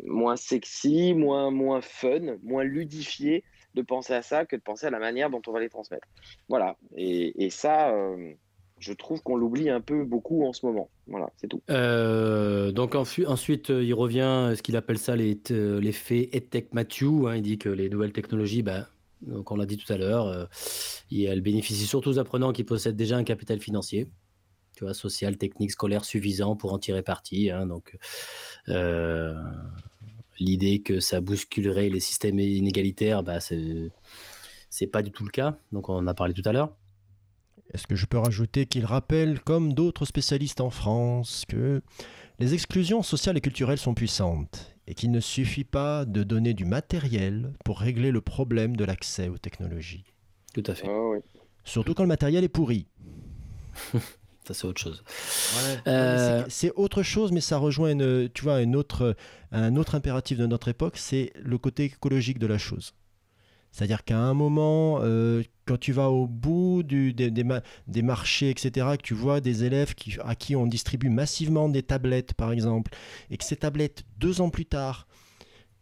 moins sexy, moins, moins fun, moins ludifié de penser à ça que de penser à la manière dont on va les transmettre. Voilà. Et, ça, euh, je trouve qu'on l'oublie un peu beaucoup en ce moment. Voilà, c'est tout. donc ensuite, il revient à ce qu'il appelle ça l'effet EdTech Matthew. Hein. il dit que les nouvelles technologies, ben, donc on l'a dit tout à l'heure, elles bénéficient surtout aux apprenants qui possèdent déjà un capital financier social, technique, scolaire suffisant pour en tirer parti. Hein, donc, euh, l'idée que ça bousculerait les systèmes inégalitaires, bah, c'est pas du tout le cas. Donc, on en a parlé tout à l'heure. Est-ce que je peux rajouter qu'il rappelle, comme d'autres spécialistes en France, que les exclusions sociales et culturelles sont puissantes et qu'il ne suffit pas de donner du matériel pour régler le problème de l'accès aux technologies? Tout à fait. Ah Surtout quand le matériel est pourri. c'est autre chose. Euh, c'est autre chose, mais ça rejoint une, tu vois, une autre, un autre impératif de notre époque, c'est le côté écologique de la chose. C'est-à-dire qu'à un moment, euh, quand tu vas au bout du, des, des, marchés, etc., que tu vois des élèves qui, à qui on distribue massivement des tablettes, par exemple, et que ces tablettes, deux ans plus tard,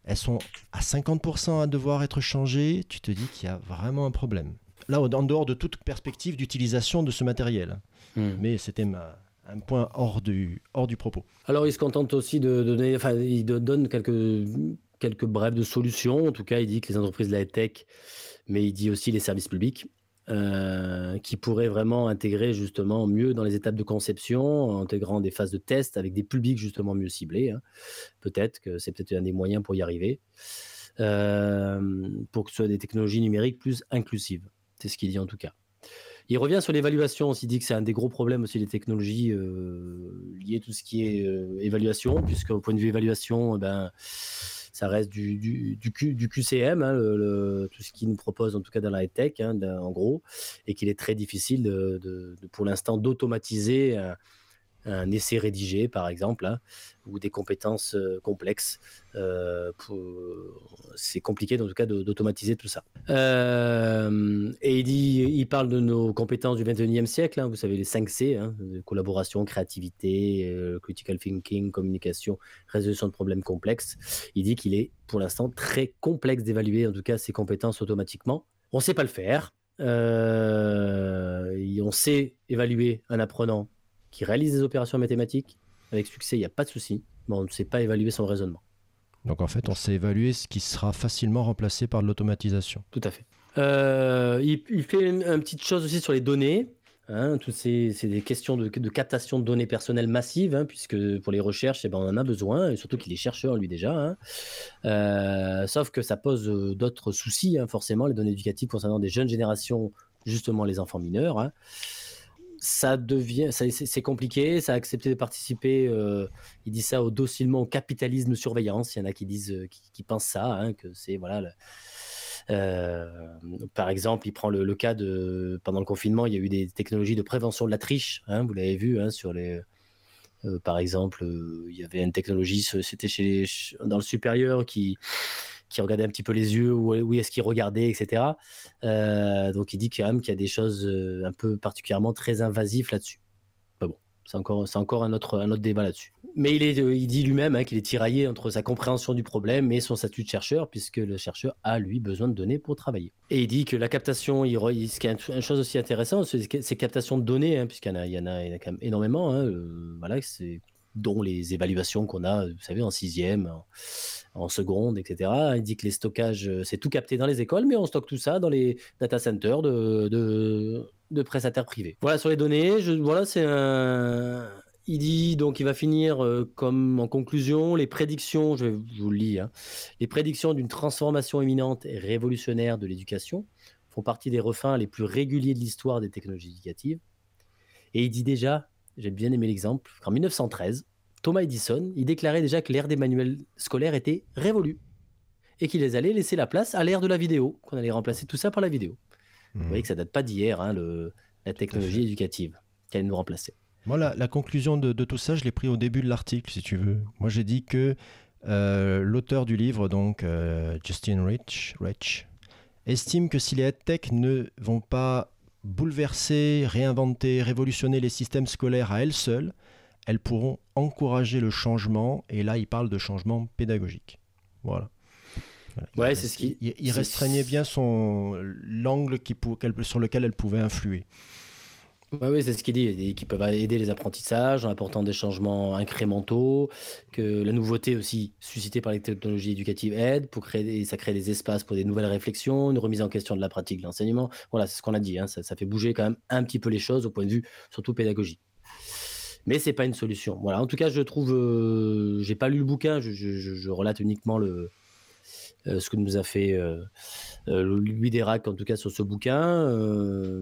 elles sont à 50% à devoir être changées, tu te dis qu'il y a vraiment un problème. Là, en dehors de toute perspective d'utilisation de ce matériel. Hmm. Mais c'était un point hors du, hors du propos. Alors, il se contente aussi de donner, enfin, il donne quelques quelques brèves de solutions. En tout cas, il dit que les entreprises de la tech, mais il dit aussi les services publics, euh, qui pourraient vraiment intégrer justement mieux dans les étapes de conception, intégrant des phases de test avec des publics justement mieux ciblés. Hein. Peut-être que c'est peut-être un des moyens pour y arriver, euh, pour que ce soit des technologies numériques plus inclusives. C'est ce qu'il dit en tout cas. Il revient sur l'évaluation. Il dit que c'est un des gros problèmes aussi des technologies euh, liées à tout ce qui est évaluation, puisque au point de vue évaluation, eh ben, ça reste du, QCM, hein, tout ce qu'il nous propose en tout cas dans la high tech, hein, en gros, et qu'il est très difficile pour l'instant d'automatiser un essai rédigé, par exemple, hein, ou des compétences euh, complexes. Euh, c'est compliqué, en tout cas, d'automatiser tout ça. Euh, et il, parle de nos compétences du 21e siècle, hein, vous savez, les 5 C, hein, collaboration, créativité, critical thinking, communication, résolution de problèmes complexes. Il dit qu'il est, pour l'instant, très complexe d'évaluer, en tout cas, ces compétences automatiquement. On ne sait pas le faire. on sait évaluer un apprenant qui réalise des opérations mathématiques avec succès, il n'y a pas de souci, mais on ne sait pas évaluer son raisonnement. Donc en fait, on sait évaluer ce qui sera facilement remplacé par de l'automatisation. Tout à fait. Euh, il, fait une, petite chose aussi sur les données. Hein, c'est des questions de, captation de données personnelles massives, hein, puisque pour les recherches, eh ben, on en a besoin, et surtout qu'il est chercheur lui déjà. Hein. Euh, sauf que ça pose euh, d'autres soucis, forcément, les données éducatives concernant des jeunes générations, justement les enfants mineurs ça devient, c'est compliqué. Ça a accepté de participer. Euh, il dit ça au docilement au capitalisme surveillance. Il y en a qui disent, euh, qui, pensent ça, hein, que c'est voilà. Euh, par exemple, il prend le, cas de pendant le confinement, il y a eu des technologies de prévention de la triche. Hein, vous l'avez vu hein, sur les. par exemple, il y avait une technologie, c'était chez dans le supérieur qui qui regardait un petit peu les yeux, où, est-ce qu'il regardait, etc. Euh, donc il dit quand même qu'il y a des choses euh, un peu particulièrement très invasives là-dessus. bon, c'est encore, c'est encore un, autre, un autre débat là-dessus. Mais il, euh, il dit lui-même hein, qu'il est tiraillé entre sa compréhension du problème et son statut de chercheur, puisque le chercheur a, lui, besoin de données pour travailler. Et il dit que la captation, il, ce qui est une chose aussi intéressante, c'est ces captations de données, hein, puisqu'il il il y en a quand même énormément. Hein, voilà, c'est dont les évaluations qu'on a, vous savez, en sixième, en, seconde, etc. Que les stockages, euh, c'est tout capté dans les écoles, mais on stocke tout ça dans les data centers de, de, prestataires privés. Voilà sur les données. Je, voilà, c'est un. Il dit donc il va finir euh, comme en conclusion les prédictions, je, vous le lis, hein. les prédictions d'une transformation imminente et révolutionnaire de l'éducation font partie des refins les plus réguliers de l'histoire des technologies éducatives. Et il dit déjà j'ai bien aimé l'exemple, qu'en 1913, Thomas Edison, il déclarait déjà que l'ère des manuels scolaires était révolue et qu'il allait laisser la place à l'ère de la vidéo, qu'on allait remplacer tout ça par la vidéo. Vous hmm. voyez que ça date pas d'hier, hein, la technologie éducative qui allait nous remplacer. Moi, la, conclusion de, tout ça, je l'ai pris au début de l'article, si tu veux. Moi, j'ai dit que euh, l'auteur du livre, donc euh, Justin Rich, Rich, estime que si les tech ne vont pas bouleverser, réinventer, révolutionner les systèmes scolaires à elles seules, elles pourront encourager le changement, et là il parle de changement pédagogique. Voilà. Ouais, c'est ce qui. Il, restreignait bien son l'angle sur lequel elle pouvait influer oui, c'est ce qu'il dit, qui peuvent aider les apprentissages en apportant des changements incrémentaux, que la nouveauté aussi suscitée par les technologies éducatives aide, pour créer, ça crée des espaces pour des nouvelles réflexions, une remise en question de la pratique de l'enseignement. Voilà, c'est ce qu'on a dit, hein, ça, fait bouger quand même un petit peu les choses au point de vue surtout pédagogique. Mais c'est pas une solution. Voilà, en tout cas, je trouve, euh, j'ai pas lu le bouquin, je relate uniquement le, euh, ce que nous a fait euh, euh, Louis Dérac, en tout cas sur ce bouquin.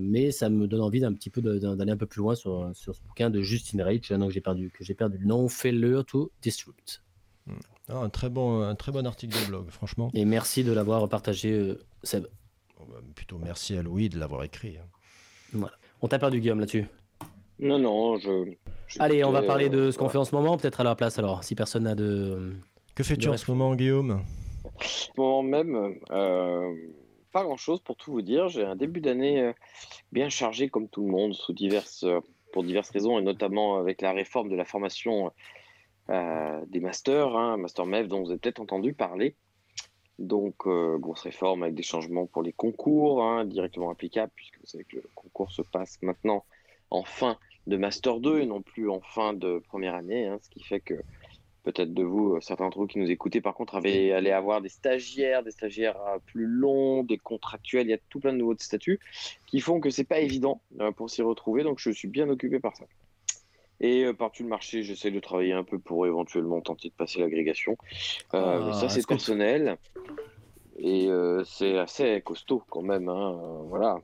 mais ça me donne envie d'un petit peu d'aller un peu plus loin sur, sur ce bouquin de Justin Reich, que j'ai perdu, que j'ai perdu le nom, Failure to Disrupt. Hmm. Ah, un, très bon, un très bon article de blog, franchement. Et merci de l'avoir partagé, Seb. Oh, bah, plutôt merci à Louis de l'avoir écrit. Hein. Voilà. On t'a perdu, Guillaume, là-dessus? Non, non, je. Allez, on va parler de ce qu'on fait en ce moment, peut-être à la place alors, si personne n'a de. Que fais-tu en ce moment, Guillaume? Moment même, euh, pas grand-chose pour tout vous dire. J'ai un début d'année euh, bien chargé comme tout le monde, euh, pour diverses raisons, et notamment avec la réforme de la formation des masters, hein, Master MEF dont vous avez peut-être entendu parler. Donc, grosse réforme avec des changements pour les concours hein, directement applicables, puisque vous savez que le concours se passe maintenant en fin de Master 2 et non plus en fin de première année, hein, ce qui fait que peut-être de vous, certains d'entre vous qui nous écoutez, par contre, avaient, allaient avoir des stagiaires, des stagiaires plus longs, des contractuels, il y a tout plein de nouveaux statuts qui font que c'est pas évident pour s'y retrouver. Donc, je suis bien occupé par ça. Et par-dessus le marché, j'essaie de travailler un peu pour éventuellement tenter de passer l'agrégation. Ah, ça, c'est personnel. Et c'est assez costaud quand même. Hein, voilà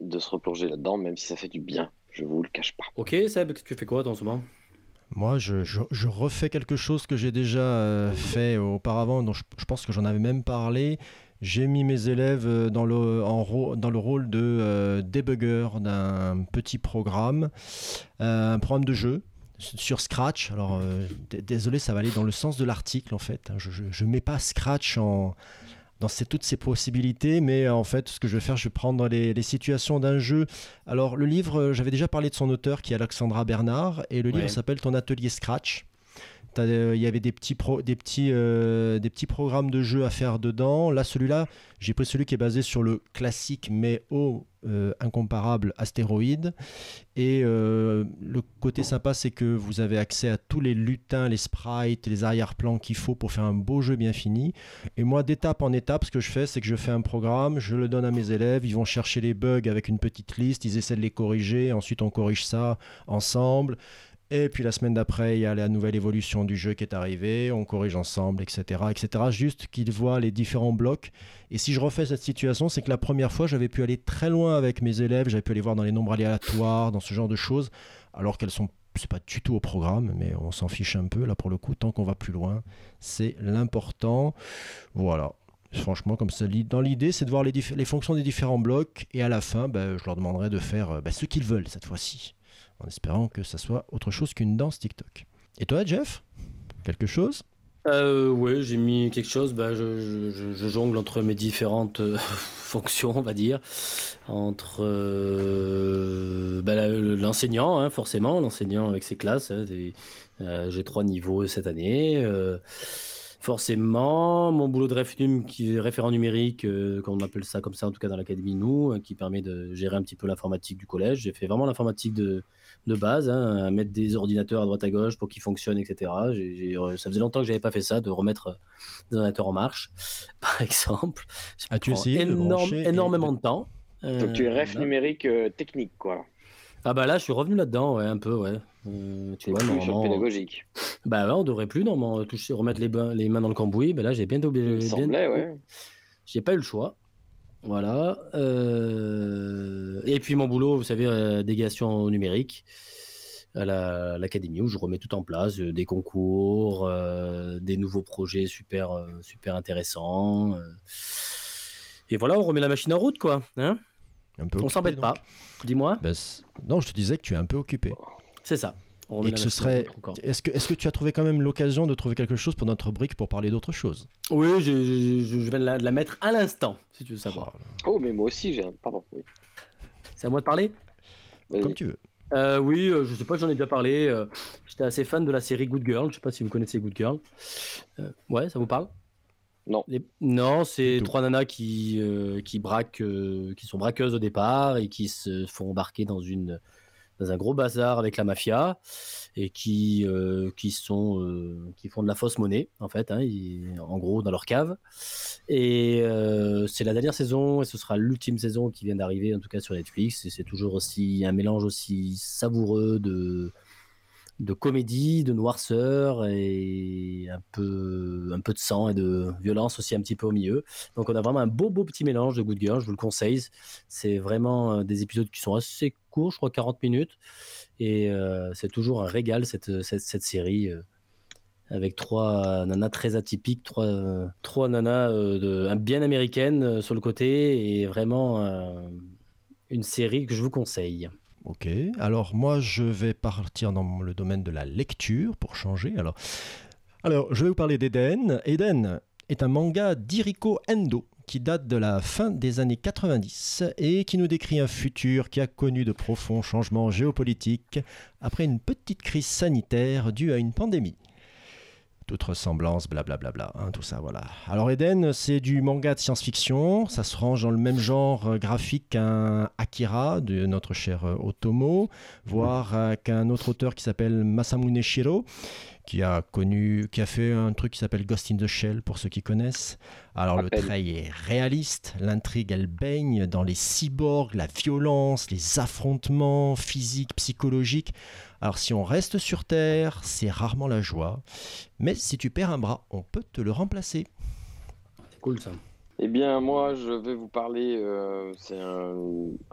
de se replonger là-dedans, même si ça fait du bien. Je vous le cache pas. Ok, Seb, tu fais quoi dans ce moment? Moi, je, je, refais quelque chose que j'ai déjà euh, fait auparavant, dont je, pense que j'en avais même parlé. J'ai mis mes élèves euh, dans le, en, dans le rôle de euh, debugger d'un petit programme, un programme de jeu sur Scratch. Alors, désolé, ça va aller dans le sens de l'article en fait. Je ne mets pas Scratch en, dans toutes ces possibilités, mais en fait, ce que je vais faire, je vais prendre les, situations d'un jeu. Alors, le livre, euh, j'avais déjà parlé de son auteur qui est Alexandra Bernard, et le livre s'appelle Ton atelier Scratch. Euh, il y avait des petits, euh, programmes de jeu à faire dedans. Là, celui-là, j'ai pris celui qui est basé sur le classique mais au euh, incomparable astéroïde. Et le côté sympa, c'est que vous avez accès à tous les lutins, les sprites, les arrière-plans qu'il faut pour faire un beau jeu bien fini. Et moi, d'étape en étape, ce que je fais, c'est que je fais un programme, je le donne à mes élèves, ils vont chercher les bugs avec une petite liste, ils essaient de les corriger, ensuite on corrige ça ensemble. Et puis la semaine d'après, il y a la nouvelle évolution du jeu qui est arrivée, on corrige ensemble, etc. etc. Juste qu'ils voient les différents blocs. Et si je refais cette situation, c'est que la première fois, j'avais pu aller très loin avec mes élèves, j'avais pu aller voir dans les nombres aléatoires, dans ce genre de choses, alors qu'elles sont c'est pas du tout au programme, mais on s'en fiche un peu là pour le coup. Tant qu'on va plus loin, c'est l'important. Voilà. Franchement, comme ça, dans l'idée, c'est de voir les, fonctions des différents blocs et à la fin, ben, je leur demanderai de faire euh, ben, ce qu'ils veulent cette fois-ci en espérant que ça soit autre chose qu'une danse TikTok. Et toi, Jeff Quelque chose? Euh, Oui, j'ai mis quelque chose. Bah, je, jongle entre mes différentes euh, fonctions, on va dire. Entre euh, bah, l'enseignant, hein, forcément, l'enseignant avec ses classes. Hein, euh, j'ai trois niveaux cette année. Forcément, mon boulot de référent numérique, euh, on appelle ça comme ça en tout cas dans l'académie nous, qui permet de gérer un petit peu l'informatique du collège. J'ai fait vraiment l'informatique de, de base, hein, à mettre des ordinateurs à droite à gauche pour qu'ils fonctionnent, etc. Euh, ça faisait longtemps que j'avais pas fait ça, de remettre des ordinateurs en marche, par exemple. As-tu essayé énormément de temps. Donc tu es ref euh, numérique technique, quoi. Ah bah là, je suis revenu là-dedans, ouais, un peu, ouais. Euh, tu vois, normalement, pédagogique. Bah ouais, on devrait plus normalement toucher, remettre les, les mains dans le cambouis. Bah là, j'ai bien oublié. Semblait, ouais. J'ai pas eu le choix. Voilà. Euh, et puis mon boulot, vous savez, euh, dégation numérique à l'académie où je remets tout en place, des concours, des nouveaux projets super, super intéressants. Et voilà, on remet la machine en route, quoi. Hein un peu on s'embête pas. Dis-moi. Ben, non, je te disais que tu es un peu occupé. C'est ça. Et que ce serait. Est-ce que, est que tu as trouvé quand même l'occasion de trouver quelque chose pour notre brique pour parler d'autre chose? Oui, je, je, vais la, mettre à l'instant, si tu veux savoir. Oh, oh mais moi aussi, j'ai un. Pardon, oui. C'est à moi de parler? Comme tu veux. Euh, oui, euh, je sais pas, j'en ai déjà parlé. Euh, j'étais assez fan de la série Good Girl. Je sais pas si vous connaissez Good Girl. ouais, ça vous parle? Non. Non, c'est trois nanas qui, euh, qui braquent, euh, qui sont braqueuses au départ et qui se font embarquer dans une dans un gros bazar avec la mafia et qui euh, qui sont qui font de la fausse monnaie en fait, hein, en gros dans leur cave. Et c'est la dernière saison et ce sera l'ultime saison qui vient d'arriver en tout cas sur Netflix. Et c'est toujours aussi un mélange aussi savoureux de de comédie, de noirceur et un peu, un peu de sang et de violence aussi un petit peu au milieu. Donc on a vraiment un beau beau petit mélange de Good Girl, je vous le conseille. C'est vraiment euh, des épisodes qui sont assez courts, je crois 40 minutes. Et euh, c'est toujours un régal cette, cette, série. Euh, avec trois nanas très atypiques, trois, trois nanas bien américaines sur le côté et vraiment une série que je vous conseille. Ok, alors moi je vais partir dans le domaine de la lecture pour changer. Alors, alors je vais vous parler d'Eden. Eden est un manga d'Iriko Endo qui date de la fin des années 90 et qui nous décrit un futur qui a connu de profonds changements géopolitiques après une petite crise sanitaire due à une pandémie toute ressemblance, blablabla, hein, tout ça, voilà. Alors Eden, c'est du manga de science-fiction, ça se range dans le même genre euh, graphique qu'un Akira de notre cher euh, Otomo, voire euh, qu'un autre auteur qui s'appelle Masamune Shiro, qui a connu, qui a fait un truc qui s'appelle Ghost in the Shell pour ceux qui connaissent. Alors le trait est réaliste, l'intrigue elle baigne dans les cyborgs, la violence, les affrontements physiques, psychologiques. Alors si on reste sur Terre, c'est rarement la joie, mais si tu perds un bras, on peut te le remplacer. C'est cool ça. Eh bien, moi, je vais vous parler, euh, c'est un,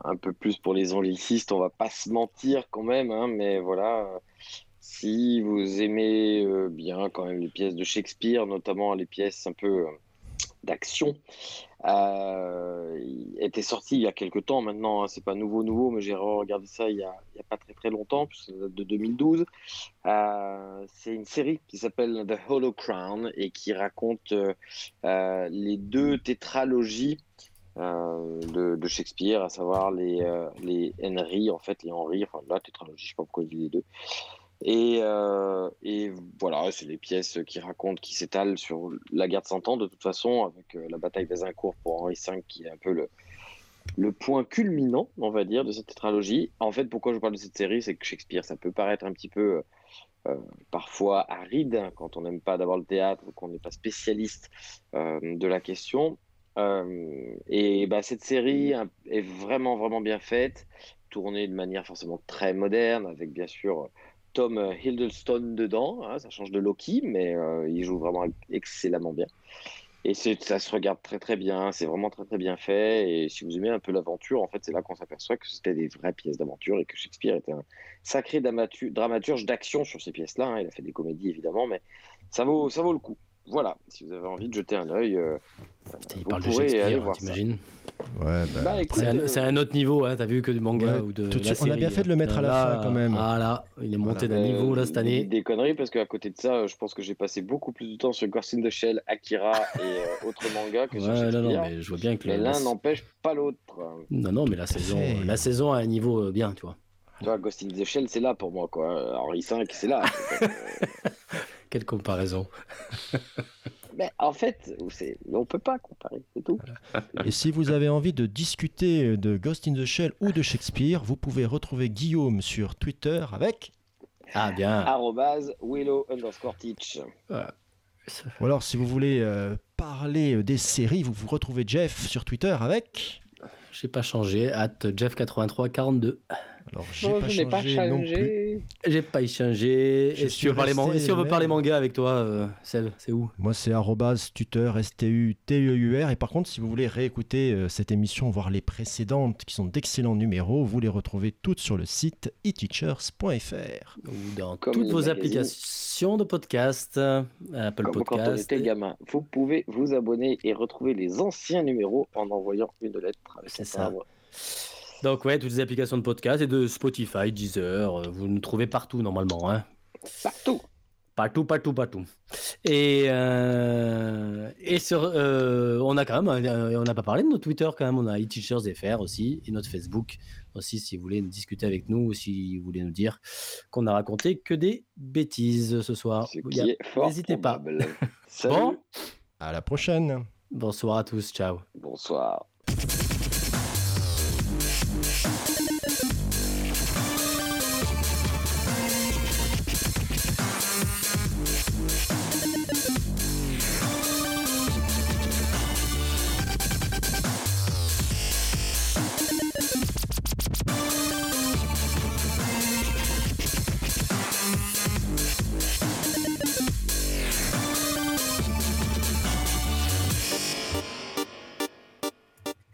un peu plus pour les anglicistes, on va pas se mentir quand même, hein, mais voilà, si vous aimez euh, bien quand même les pièces de Shakespeare, notamment les pièces un peu euh, d'action, euh, était sorti il y a quelques temps maintenant, hein, c'est pas nouveau nouveau, mais j'ai regardé ça il y a, pas très très longtemps, puisque ça date de 2012. Euh, c'est une série qui s'appelle The Hollow Crown et qui raconte les deux tétralogies de, Shakespeare, à savoir les, les Henry, en fait, les Henry, enfin la tétralogie, je sais pas pourquoi je dis les deux. Et, euh, et voilà, c'est des pièces qui racontent, qui s'étalent sur la guerre de Cent Ans, de toute façon, avec euh, la bataille d'Azincourt pour Henri V, qui est un peu le, point culminant, on va dire, de cette tétralogie. En fait, pourquoi je parle de cette série, c'est que Shakespeare, ça peut paraître un petit peu euh, parfois aride hein, quand on n'aime pas d'abord le théâtre, qu'on n'est pas spécialiste de la question. Et bah, cette série est vraiment, vraiment bien faite, tournée de manière forcément très moderne, avec bien sûr Tom euh, Hiddleston dedans. hein, ça change de Loki, mais euh, il joue vraiment excellemment bien. Et ça se regarde très très bien, c'est vraiment très très bien fait. Et si vous aimez un peu l'aventure, en fait, c'est là qu'on s'aperçoit que c'était des vraies pièces d'aventure et que Shakespeare était un sacré dramatu- dramaturge d'action sur ces pièces-là. hein. Il a fait des comédies évidemment, mais ça vaut, ça vaut le coup. Voilà, si vous avez envie de jeter un œil, euh, vous parle de pourrez aller voir ça. t'imagines Ouais, bah, Bah, C'est un, euh, un autre niveau, hein, t'as vu que du manga Ouais, ou de tout de la suite, on a bien fait de le hein. mettre à la Là, fin, quand même. Ah là, il est monté d'un Euh, niveau là cette année. Des conneries parce qu'à côté de ça, euh, je pense que j'ai passé beaucoup plus de temps sur Ghost in the Shell, Akira et euh, autres mangas que sur Ouais, non, Shakespeare. non, mais je vois bien que l'un la- n'empêche pas l'autre. non, non, mais la saison, la saison a un niveau euh, bien, tu vois. Tu vois, Ghost in the Shell, c'est là pour moi, quoi. Henri V, c'est là. Quelle comparaison. mais en fait, on peut pas comparer, c'est tout. Et si vous avez envie de discuter de Ghost in the Shell ou de Shakespeare, vous pouvez retrouver Guillaume sur Twitter avec. Ah bien. Arrobase Willow underscore teach. Ou alors, si vous voulez euh, parler des séries, vous vous retrouvez Jeff sur Twitter avec. J'ai pas changé. At Jeff8342. Alors, j'ai pas, je n'ai changé non plus. J'ai pas échangé. Je Et si, tu suis veux parler man- resté si on veut le parler manga avec toi, euh, c'est où? Moi, c'est tuteur, S-T-U-T-E-U-R. Et par contre, si vous voulez réécouter euh, cette émission, voir les précédentes, qui sont d'excellents numéros, vous les retrouvez toutes sur le site eteachers.fr. Ou dans Comme toutes vos magazines. applications de podcast, euh, Apple Comme quand on était gamin. Vous pouvez vous abonner et retrouver les anciens numéros en envoyant une lettre. C'est ça. Donc ouais, toutes les applications de podcast et de Spotify, Deezer, euh, vous nous trouvez partout normalement. Hein. Partout. Partout, partout, partout. Et, euh, et sur, euh, on a quand même, euh, on n'a pas parlé de notre Twitter quand même, on a eTeachersFR aussi, et notre Facebook aussi, si vous voulez discuter avec nous, ou si vous voulez nous dire qu'on a raconté que des bêtises ce soir. N'hésitez pas. Salut. Bon, À la prochaine! bonsoir à tous, ciao. Bonsoir. Revolution.